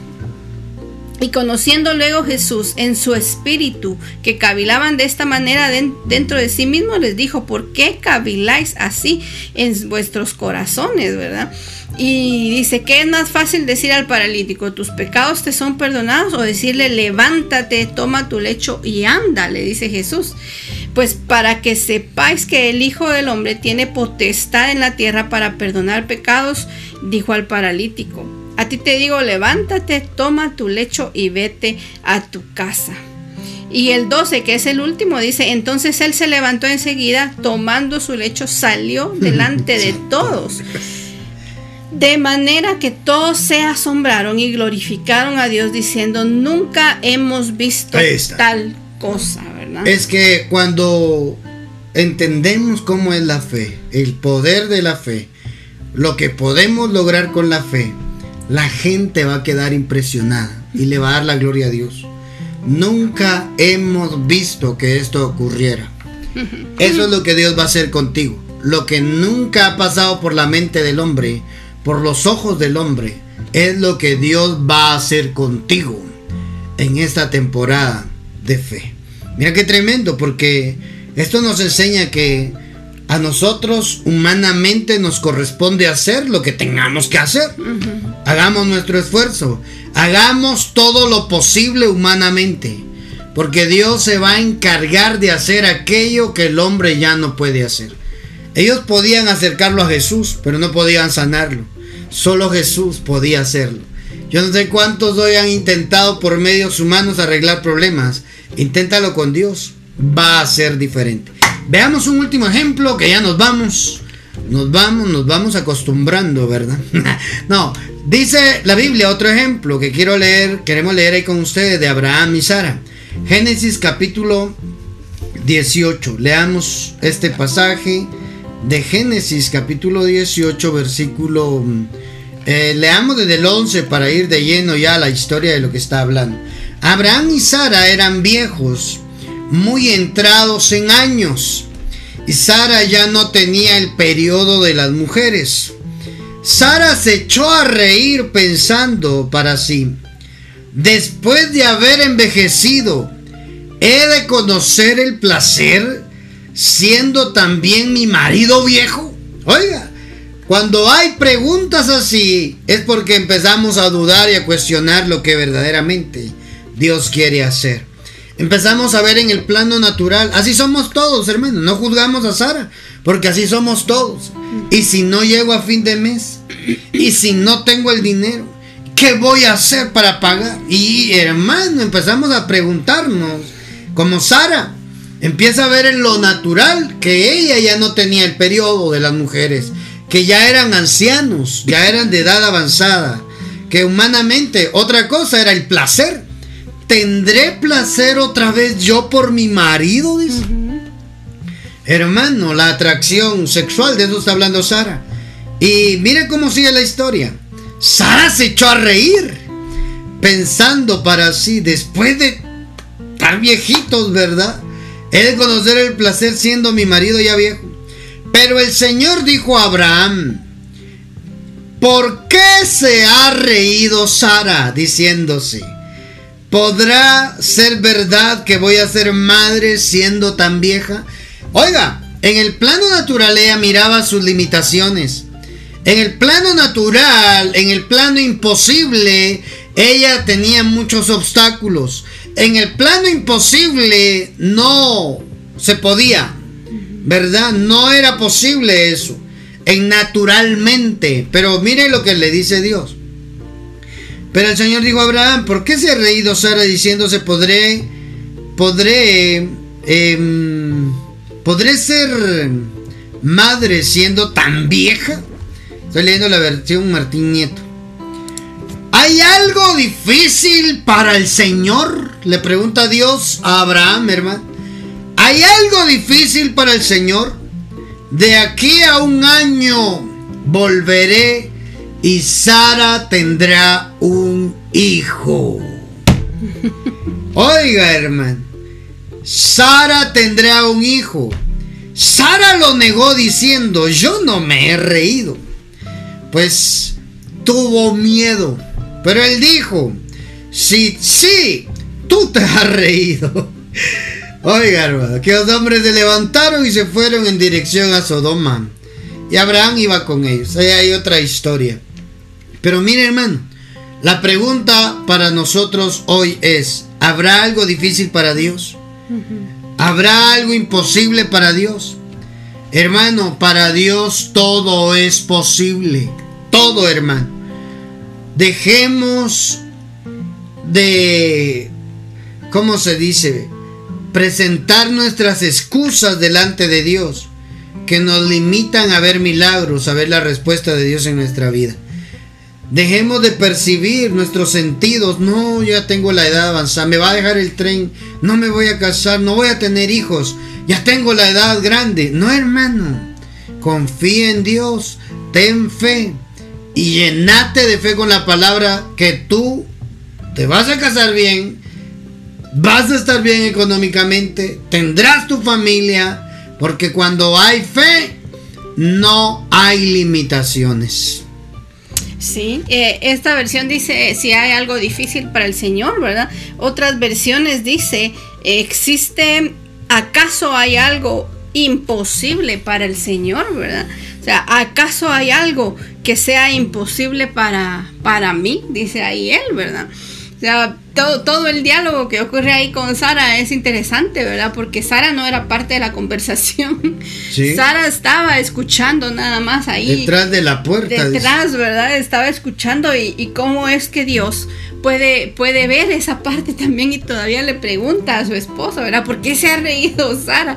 Y conociendo luego Jesús en su espíritu, que cavilaban de esta manera dentro de sí mismo, les dijo, ¿por qué caviláis así en vuestros corazones, verdad? Y dice, ¿qué es más fácil decir al paralítico? ¿Tus pecados te son perdonados? O decirle, levántate, toma tu lecho y anda, le dice Jesús. Pues para que sepáis que el Hijo del Hombre tiene potestad en la tierra para perdonar pecados, dijo al paralítico. A ti te digo, levántate, toma tu lecho y vete a tu casa. Y el 12, que es el último, dice, entonces él se levantó enseguida, tomando su lecho, salió delante de todos. De manera que todos se asombraron y glorificaron a Dios diciendo, nunca hemos visto tal cosa, ¿verdad? Es que cuando entendemos cómo es la fe, el poder de la fe, lo que podemos lograr con la fe, la gente va a quedar impresionada y le va a dar la gloria a Dios. Nunca hemos visto que esto ocurriera. Eso es lo que Dios va a hacer contigo. Lo que nunca ha pasado por la mente del hombre, por los ojos del hombre, es lo que Dios va a hacer contigo en esta temporada de fe. Mira qué tremendo, porque esto nos enseña que a nosotros humanamente nos corresponde hacer lo que tengamos que hacer. Hagamos nuestro esfuerzo, hagamos todo lo posible humanamente, porque Dios se va a encargar de hacer aquello que el hombre ya no puede hacer. Ellos podían acercarlo a Jesús, pero no podían sanarlo. Solo Jesús podía hacerlo. Yo no sé cuántos hoy han intentado por medios humanos arreglar problemas. Inténtalo con Dios. Va a ser diferente. Veamos un último ejemplo que ya nos vamos. Nos vamos, nos vamos acostumbrando, ¿verdad? no, dice la Biblia otro ejemplo que quiero leer, queremos leer ahí con ustedes de Abraham y Sara. Génesis capítulo 18. Leamos este pasaje de Génesis capítulo 18, versículo... Eh, leamos desde el 11 para ir de lleno ya a la historia de lo que está hablando. Abraham y Sara eran viejos, muy entrados en años, y Sara ya no tenía el periodo de las mujeres. Sara se echó a reír pensando para sí, después de haber envejecido, ¿he de conocer el placer siendo también mi marido viejo? Oiga, cuando hay preguntas así es porque empezamos a dudar y a cuestionar lo que verdaderamente Dios quiere hacer. Empezamos a ver en el plano natural, así somos todos, hermanos, no juzgamos a Sara, porque así somos todos. Y si no llego a fin de mes, y si no tengo el dinero, ¿qué voy a hacer para pagar? Y hermano, empezamos a preguntarnos, como Sara, empieza a ver en lo natural que ella ya no tenía el periodo de las mujeres, que ya eran ancianos, ya eran de edad avanzada, que humanamente otra cosa era el placer. ¿Tendré placer otra vez yo por mi marido? Dice. Hermano, la atracción sexual, de eso está hablando Sara. Y mire cómo sigue la historia. Sara se echó a reír pensando para sí, después de tan viejitos, ¿verdad? He de conocer el placer siendo mi marido ya viejo. Pero el Señor dijo a Abraham, ¿por qué se ha reído Sara diciéndose? ¿Podrá ser verdad que voy a ser madre siendo tan vieja? Oiga, en el plano natural ella miraba sus limitaciones. En el plano natural, en el plano imposible, ella tenía muchos obstáculos. En el plano imposible no se podía, ¿verdad? No era posible eso. En naturalmente. Pero mire lo que le dice Dios. Pero el Señor dijo a Abraham, ¿por qué se ha reído Sara diciéndose, podré, podré, em, podré ser madre siendo tan vieja? Estoy leyendo la versión Martín Nieto. ¿Hay algo difícil para el Señor? Le pregunta Dios a Abraham, hermano. ¿Hay algo difícil para el Señor? De aquí a un año volveré y Sara tendrá un hijo. Oiga, hermano, Sara tendrá un hijo. Sara lo negó diciendo, yo no me he reído. Pues tuvo miedo. Pero él dijo, sí, sí, tú te has reído. Oiga, hermano, que los hombres se levantaron y se fueron en dirección a Sodoma. Y Abraham iba con ellos. Ahí hay otra historia. Pero mire hermano, la pregunta para nosotros hoy es, ¿habrá algo difícil para Dios? ¿Habrá algo imposible para Dios? Hermano, para Dios todo es posible. Todo, hermano. Dejemos de, ¿cómo se dice? Presentar nuestras excusas delante de Dios que nos limitan a ver milagros, a ver la respuesta de Dios en nuestra vida. Dejemos de percibir nuestros sentidos. No, ya tengo la edad avanzada. Me va a dejar el tren. No me voy a casar. No voy a tener hijos. Ya tengo la edad grande. No, hermano. Confía en Dios. Ten fe. Y llenate de fe con la palabra que tú te vas a casar bien. Vas a estar bien económicamente. Tendrás tu familia. Porque cuando hay fe, no hay limitaciones. Sí, eh, esta versión dice si hay algo difícil para el Señor, ¿verdad? Otras versiones dice, existe, ¿acaso hay algo imposible para el Señor, ¿verdad? O sea, ¿acaso hay algo que sea imposible para, para mí? Dice ahí él, ¿verdad? O sea, todo, todo el diálogo que ocurre ahí con Sara es interesante, ¿verdad? Porque Sara no era parte de la conversación. Sara estaba escuchando nada más ahí. Detrás de la puerta. Detrás, ¿verdad? Estaba escuchando y, y, cómo es que Dios puede, puede ver esa parte también y todavía le pregunta a su esposo, ¿verdad? ¿Por qué se ha reído Sara?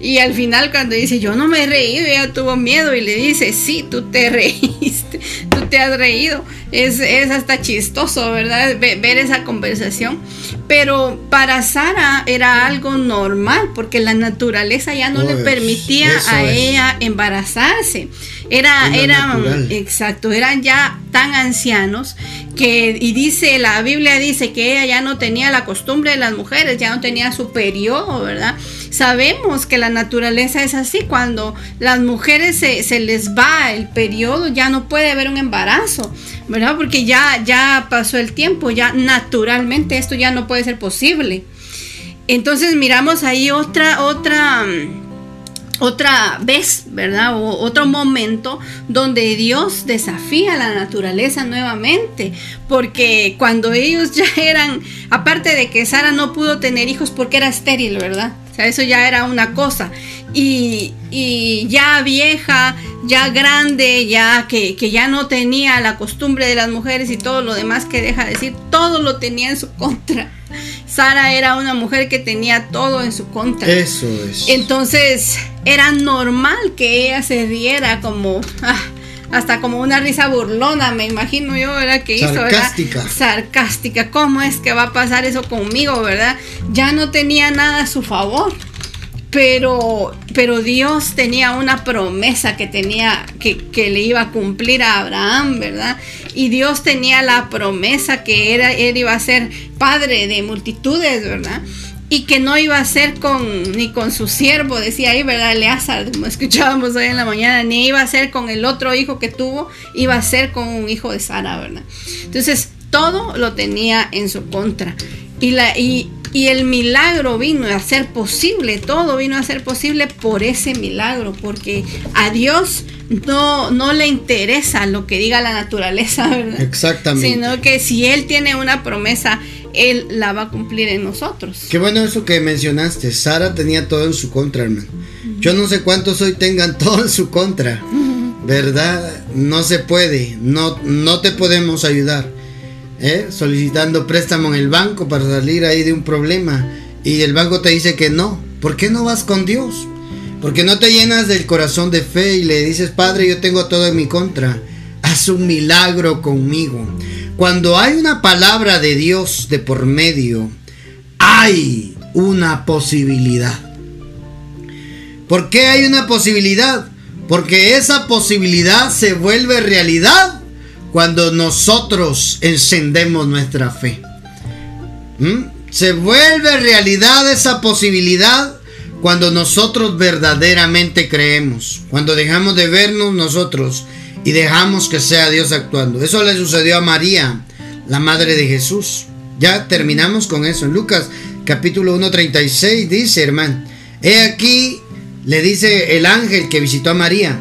Y al final cuando dice, yo no me he reído, ella tuvo miedo y le dice, sí, tú te reíste, tú te has reído. Es, es hasta chistoso, ¿verdad? Ver esa conversación. Pero para Sara era algo normal porque la naturaleza ya no le permitía a ella embarazarse. Era, era, exacto, eran ya tan ancianos que, y dice, la Biblia dice que ella ya no tenía la costumbre de las mujeres, ya no tenía su periodo, ¿verdad? Sabemos que la naturaleza es así, cuando las mujeres se, les va el periodo, ya no puede haber un embarazo, ¿verdad? Porque ya, ya pasó el tiempo, ya naturalmente esto ya no puede ser posible. Entonces miramos ahí otra, otra otra vez, ¿verdad? O otro momento donde Dios desafía la naturaleza nuevamente, porque cuando ellos ya eran, aparte de que Sara no pudo tener hijos porque era estéril, ¿verdad? Sea, eso ya era una cosa. Y, ya vieja, ya grande, ya que, que, ya no tenía la costumbre de las mujeres y todo lo demás que deja decir, todo lo tenía en su contra. Sara era una mujer que tenía todo en su contra. Eso es. Entonces era normal que ella se diera como... Ah, hasta como una risa burlona, me imagino yo, era que hizo, Sarcástica. Sarcástica. ¿Cómo es que va a pasar eso conmigo, verdad? Ya no tenía nada a su favor. pero, pero Dios tenía una promesa que tenía, que, que, le iba a cumplir a Abraham, ¿verdad? Y Dios tenía la promesa que era, él iba a ser padre de multitudes, ¿verdad? Y que no iba a ser con ni con su siervo, decía ahí, ¿verdad? Eleazar, como escuchábamos hoy en la mañana, ni iba a ser con el otro hijo que tuvo, iba a ser con un hijo de Sara, ¿verdad? Entonces, todo lo tenía en su contra. Y, la, y, y el milagro vino a ser posible, todo vino a ser posible por ese milagro, porque a Dios no, no le interesa lo que diga la naturaleza, ¿verdad? Exactamente. Sino que si Él tiene una promesa, Él la va a cumplir en nosotros. Qué bueno eso que mencionaste. Sara tenía todo en su contra, hermano. Yo no sé cuántos hoy tengan todo en su contra. ¿Verdad? No se puede. No, no te podemos ayudar. ¿eh? Solicitando préstamo en el banco para salir ahí de un problema. Y el banco te dice que no. ¿Por qué no vas con Dios? Porque no te llenas del corazón de fe y le dices, Padre, yo tengo todo en mi contra. Haz un milagro conmigo. Cuando hay una palabra de Dios de por medio, hay una posibilidad. ¿Por qué hay una posibilidad? Porque esa posibilidad se vuelve realidad cuando nosotros encendemos nuestra fe. ¿Mm? Se vuelve realidad esa posibilidad cuando nosotros verdaderamente creemos, cuando dejamos de vernos nosotros y dejamos que sea Dios actuando. Eso le sucedió a María, la madre de Jesús. Ya terminamos con eso. En Lucas capítulo 1.36 dice, hermano, he aquí, le dice el ángel que visitó a María,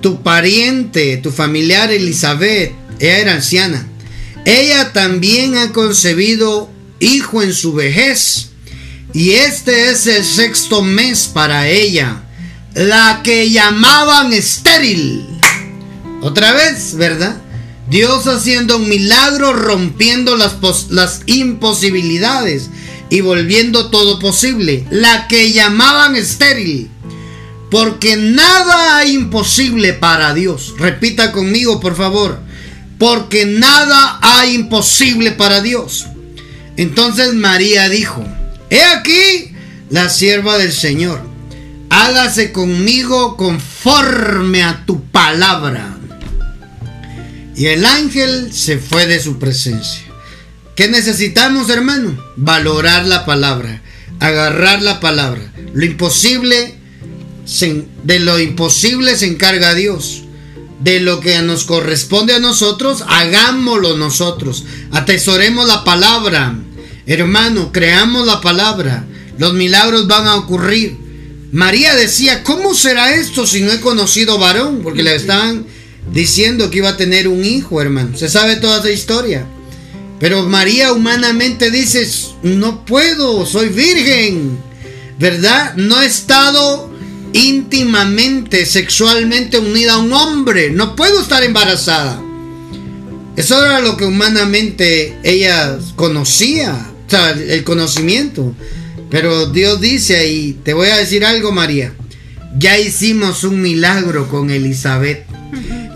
tu pariente, tu familiar Elizabeth, ella era anciana. Ella también ha concebido hijo en su vejez y este es el sexto mes para ella, la que llamaban estéril. Otra vez, ¿verdad? Dios haciendo un milagro, rompiendo las, las imposibilidades y volviendo todo posible. La que llamaban estéril. Porque nada hay imposible para Dios. Repita conmigo, por favor. Porque nada hay imposible para Dios. Entonces María dijo, He aquí la sierva del Señor. Hágase conmigo conforme a tu palabra. Y el ángel se fue de su presencia. ¿Qué necesitamos, hermano? Valorar la palabra, agarrar la palabra. Lo imposible, de lo imposible se encarga Dios. De lo que nos corresponde a nosotros, hagámoslo nosotros. Atesoremos la palabra Hermano, creamos la palabra. Los milagros van a ocurrir. María decía, ¿cómo será esto si no he conocido varón? Porque le estaban diciendo que iba a tener un hijo, hermano. Se sabe toda esa historia. Pero María humanamente dice, no puedo, soy virgen. ¿Verdad? No he estado íntimamente, sexualmente unida a un hombre. No puedo estar embarazada. Eso era lo que humanamente ella conocía el conocimiento. Pero Dios dice ahí, te voy a decir algo, María. Ya hicimos un milagro con Elizabeth.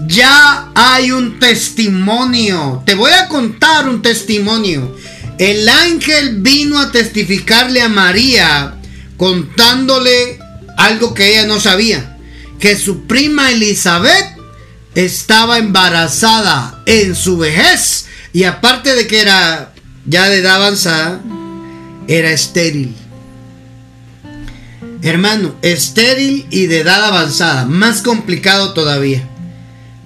Ya hay un testimonio. Te voy a contar un testimonio. El ángel vino a testificarle a María contándole algo que ella no sabía. Que su prima Elizabeth estaba embarazada en su vejez. Y aparte de que era ya de edad avanzada, era estéril. Hermano, estéril y de edad avanzada, más complicado todavía.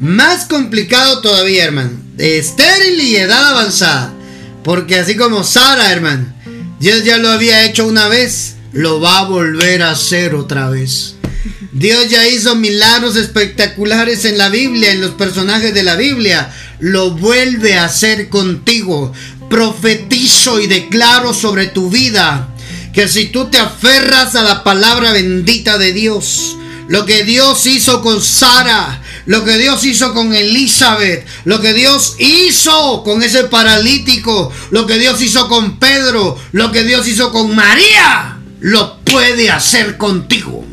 Más complicado todavía, hermano. Estéril y edad avanzada. Porque así como Sara, hermano, Dios ya lo había hecho una vez, lo va a volver a hacer otra vez. Dios ya hizo milagros espectaculares en la Biblia, en los personajes de la Biblia. Lo vuelve a hacer contigo profetizo y declaro sobre tu vida que si tú te aferras a la palabra bendita de Dios, lo que Dios hizo con Sara, lo que Dios hizo con Elizabeth, lo que Dios hizo con ese paralítico, lo que Dios hizo con Pedro, lo que Dios hizo con María, lo puede hacer contigo.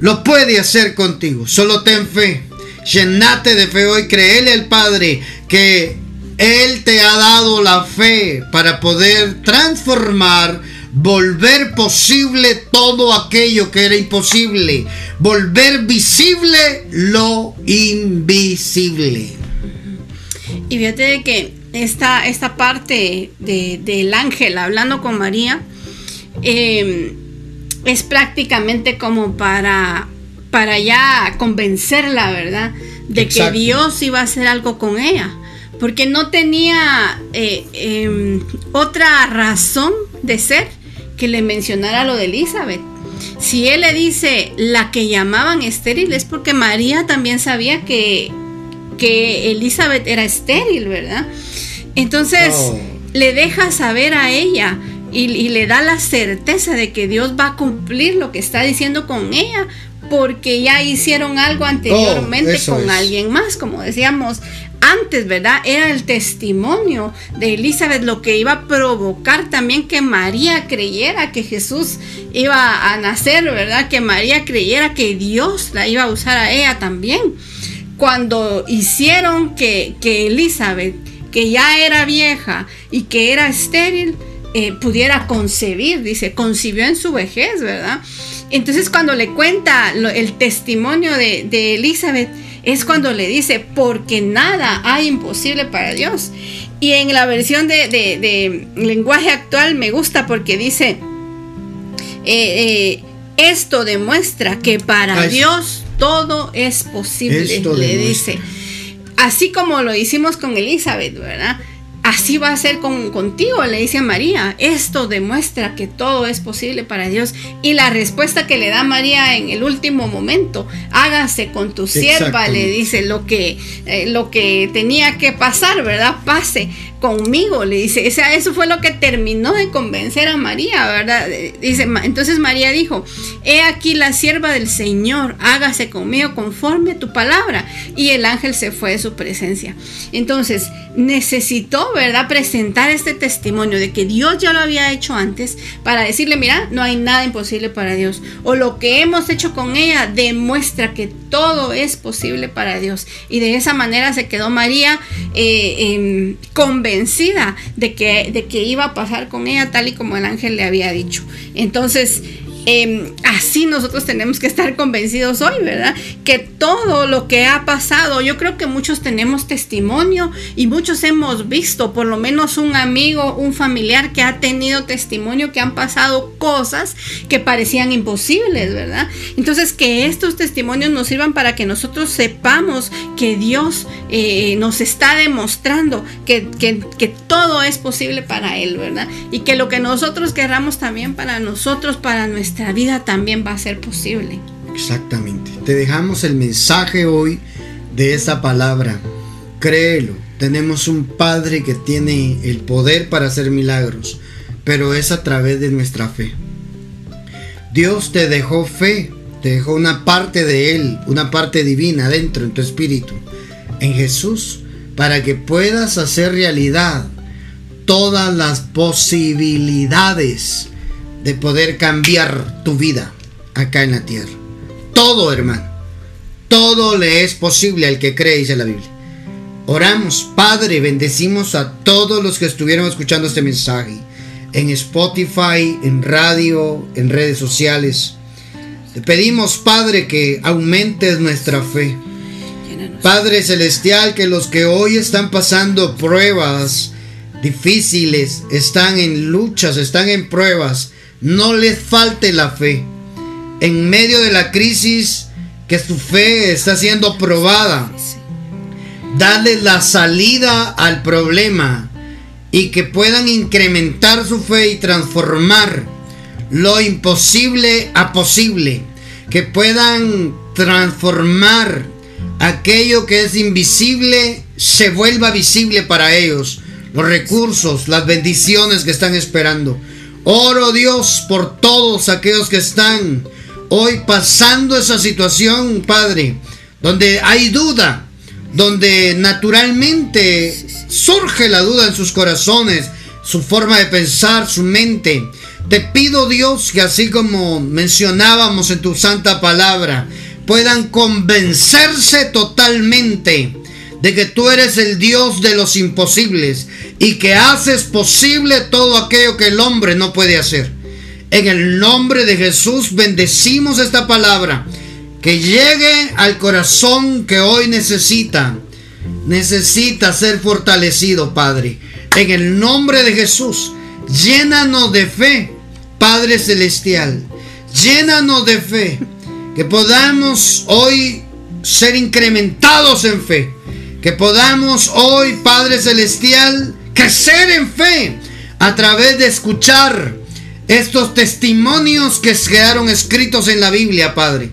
Lo puede hacer contigo. Solo ten fe. Llenate de fe hoy. Créele al Padre que él te ha dado la fe para poder transformar volver posible todo aquello que era imposible, volver visible lo invisible. Y fíjate que esta, esta parte del ángel hablando con María em, es prácticamente como para, para ya convencerla, ¿verdad? De que Dios iba a hacer algo con ella. Porque no tenía eh, em, otra razón de ser que le mencionara lo de Elizabeth. Si él le dice la que llamaban estéril es porque María también sabía que, que Elizabeth era estéril, ¿verdad? Entonces oh. le deja saber a ella y, le da la certeza de que Dios va a cumplir lo que está diciendo con ella porque ya hicieron algo anteriormente oh, con alguien más, como decíamos antes, ¿verdad? Era el testimonio de Elizabeth lo que iba a provocar también que María creyera que Jesús iba a nacer, ¿verdad? Que María creyera que Dios la iba a usar a ella también. Cuando hicieron que, que Elizabeth que ya era vieja y que era estéril, eh, pudiera concebir, dice, concibió en su vejez, ¿verdad? Entonces cuando le cuenta el testimonio de, Elizabeth, es cuando le dice, porque nada hay imposible para Dios. Y en la versión de, lenguaje actual me gusta porque dice, eh, eh, esto demuestra que para Dios todo es posible, le dice así como lo hicimos con Elizabeth, ¿verdad? Así va a ser con, contigo, le dice a María. Esto demuestra que todo es posible para Dios. Y la respuesta que le da María en el último momento, hágase con tu sierva, le dice lo que, eh, lo que tenía que pasar, ¿verdad? Pase conmigo, le dice. O sea, eso fue lo que terminó de convencer a María, ¿verdad? Dice, entonces María dijo, he aquí la sierva del Señor, hágase conmigo conforme a tu palabra. Y el ángel se fue de su presencia. Entonces, necesitó, ¿verdad?, presentar este testimonio de que Dios ya lo había hecho antes para decirle, mira, no hay nada imposible para Dios. O lo que hemos hecho con ella demuestra que todo es posible para Dios. Y de esa manera se quedó María eh, convencida de que, de que iba a pasar con ella tal y como el ángel le había dicho. Entonces, Em, así nosotros tenemos que estar convencidos hoy, ¿verdad? Que todo lo que ha pasado, yo creo que muchos tenemos testimonio y muchos hemos visto, por lo menos un amigo, un familiar que ha tenido testimonio, que han pasado cosas que parecían imposibles, ¿verdad? Entonces, que estos testimonios nos sirvan para que nosotros sepamos que Dios eh, nos está demostrando que, que todo es posible para Él, ¿verdad? Y que lo que nosotros querramos también para nosotros, para nuestra nuestra vida también va a ser posible. Exactamente. Te dejamos el mensaje hoy de esa palabra. Créelo. Tenemos un Padre que tiene el poder para hacer milagros, pero es a través de nuestra fe. Dios te dejó fe, te dejó una parte de Él, una parte divina dentro en tu espíritu, en Jesús, para que puedas hacer realidad todas las posibilidades de poder cambiar tu vida acá en la tierra. Todo, hermano. Todo le es posible al que cree, dice la Biblia. Oramos, Padre, bendecimos a todos los que estuvieron escuchando este mensaje. En Spotify, en radio, en redes sociales. Te pedimos, Padre, que aumentes nuestra fe. Padre Celestial, que los que hoy están pasando pruebas difíciles, están en luchas, están en pruebas, no les falte la fe. En medio de la crisis que su fe está siendo probada, dale la salida al problema y que puedan incrementar su fe y transformar lo imposible a posible. Que puedan transformar aquello que es invisible se vuelva visible para ellos. Los recursos, las bendiciones que están esperando. Oro Dios por todos aquellos que están hoy pasando esa situación, Padre, donde hay duda, donde naturalmente surge la duda en sus corazones, su forma de pensar, su mente. Te pido Dios que así como mencionábamos en tu santa palabra, puedan convencerse totalmente de que tú eres el Dios de los imposibles y que haces posible todo aquello que el hombre no puede hacer. En el nombre de Jesús bendecimos esta palabra. Que llegue al corazón que hoy necesita. Necesita ser fortalecido, Padre. En el nombre de Jesús, llénanos de fe, Padre Celestial. Llénanos de fe. Que podamos hoy ser incrementados en fe. Que podamos hoy, Padre Celestial, crecer en fe a través de escuchar estos testimonios que quedaron escritos en la Biblia, Padre.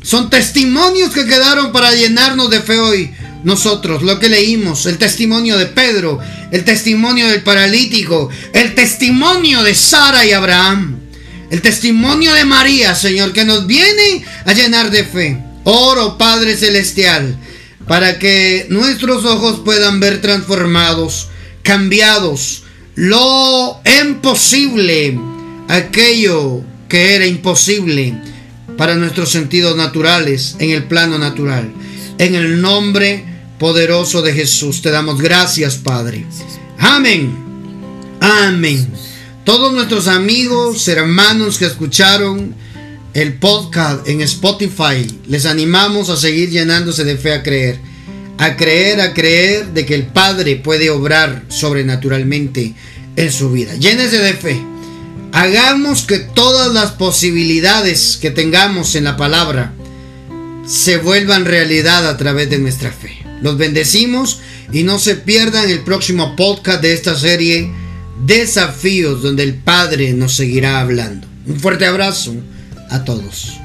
Son testimonios que quedaron para llenarnos de fe hoy. Nosotros, lo que leímos, el testimonio de Pedro, el testimonio del paralítico, el testimonio de Sara y Abraham, el testimonio de María, Señor, que nos viene a llenar de fe. Oro, Padre Celestial, para que nuestros ojos puedan ver transformados, cambiados, lo imposible, aquello que era imposible para nuestros sentidos naturales en el plano natural. En el nombre poderoso de Jesús te damos gracias, Padre. Amén. Amén. Todos nuestros amigos, hermanos que escucharon el podcast en Spotify, les animamos a seguir llenándose de fe a creer. A creer, a creer de que el Padre puede obrar sobrenaturalmente en su vida. Llénese de fe. Hagamos que todas las posibilidades que tengamos en la palabra se vuelvan realidad a través de nuestra fe. Los bendecimos y no se pierdan el próximo podcast de esta serie Desafíos donde el Padre nos seguirá hablando. Un fuerte abrazo a todos.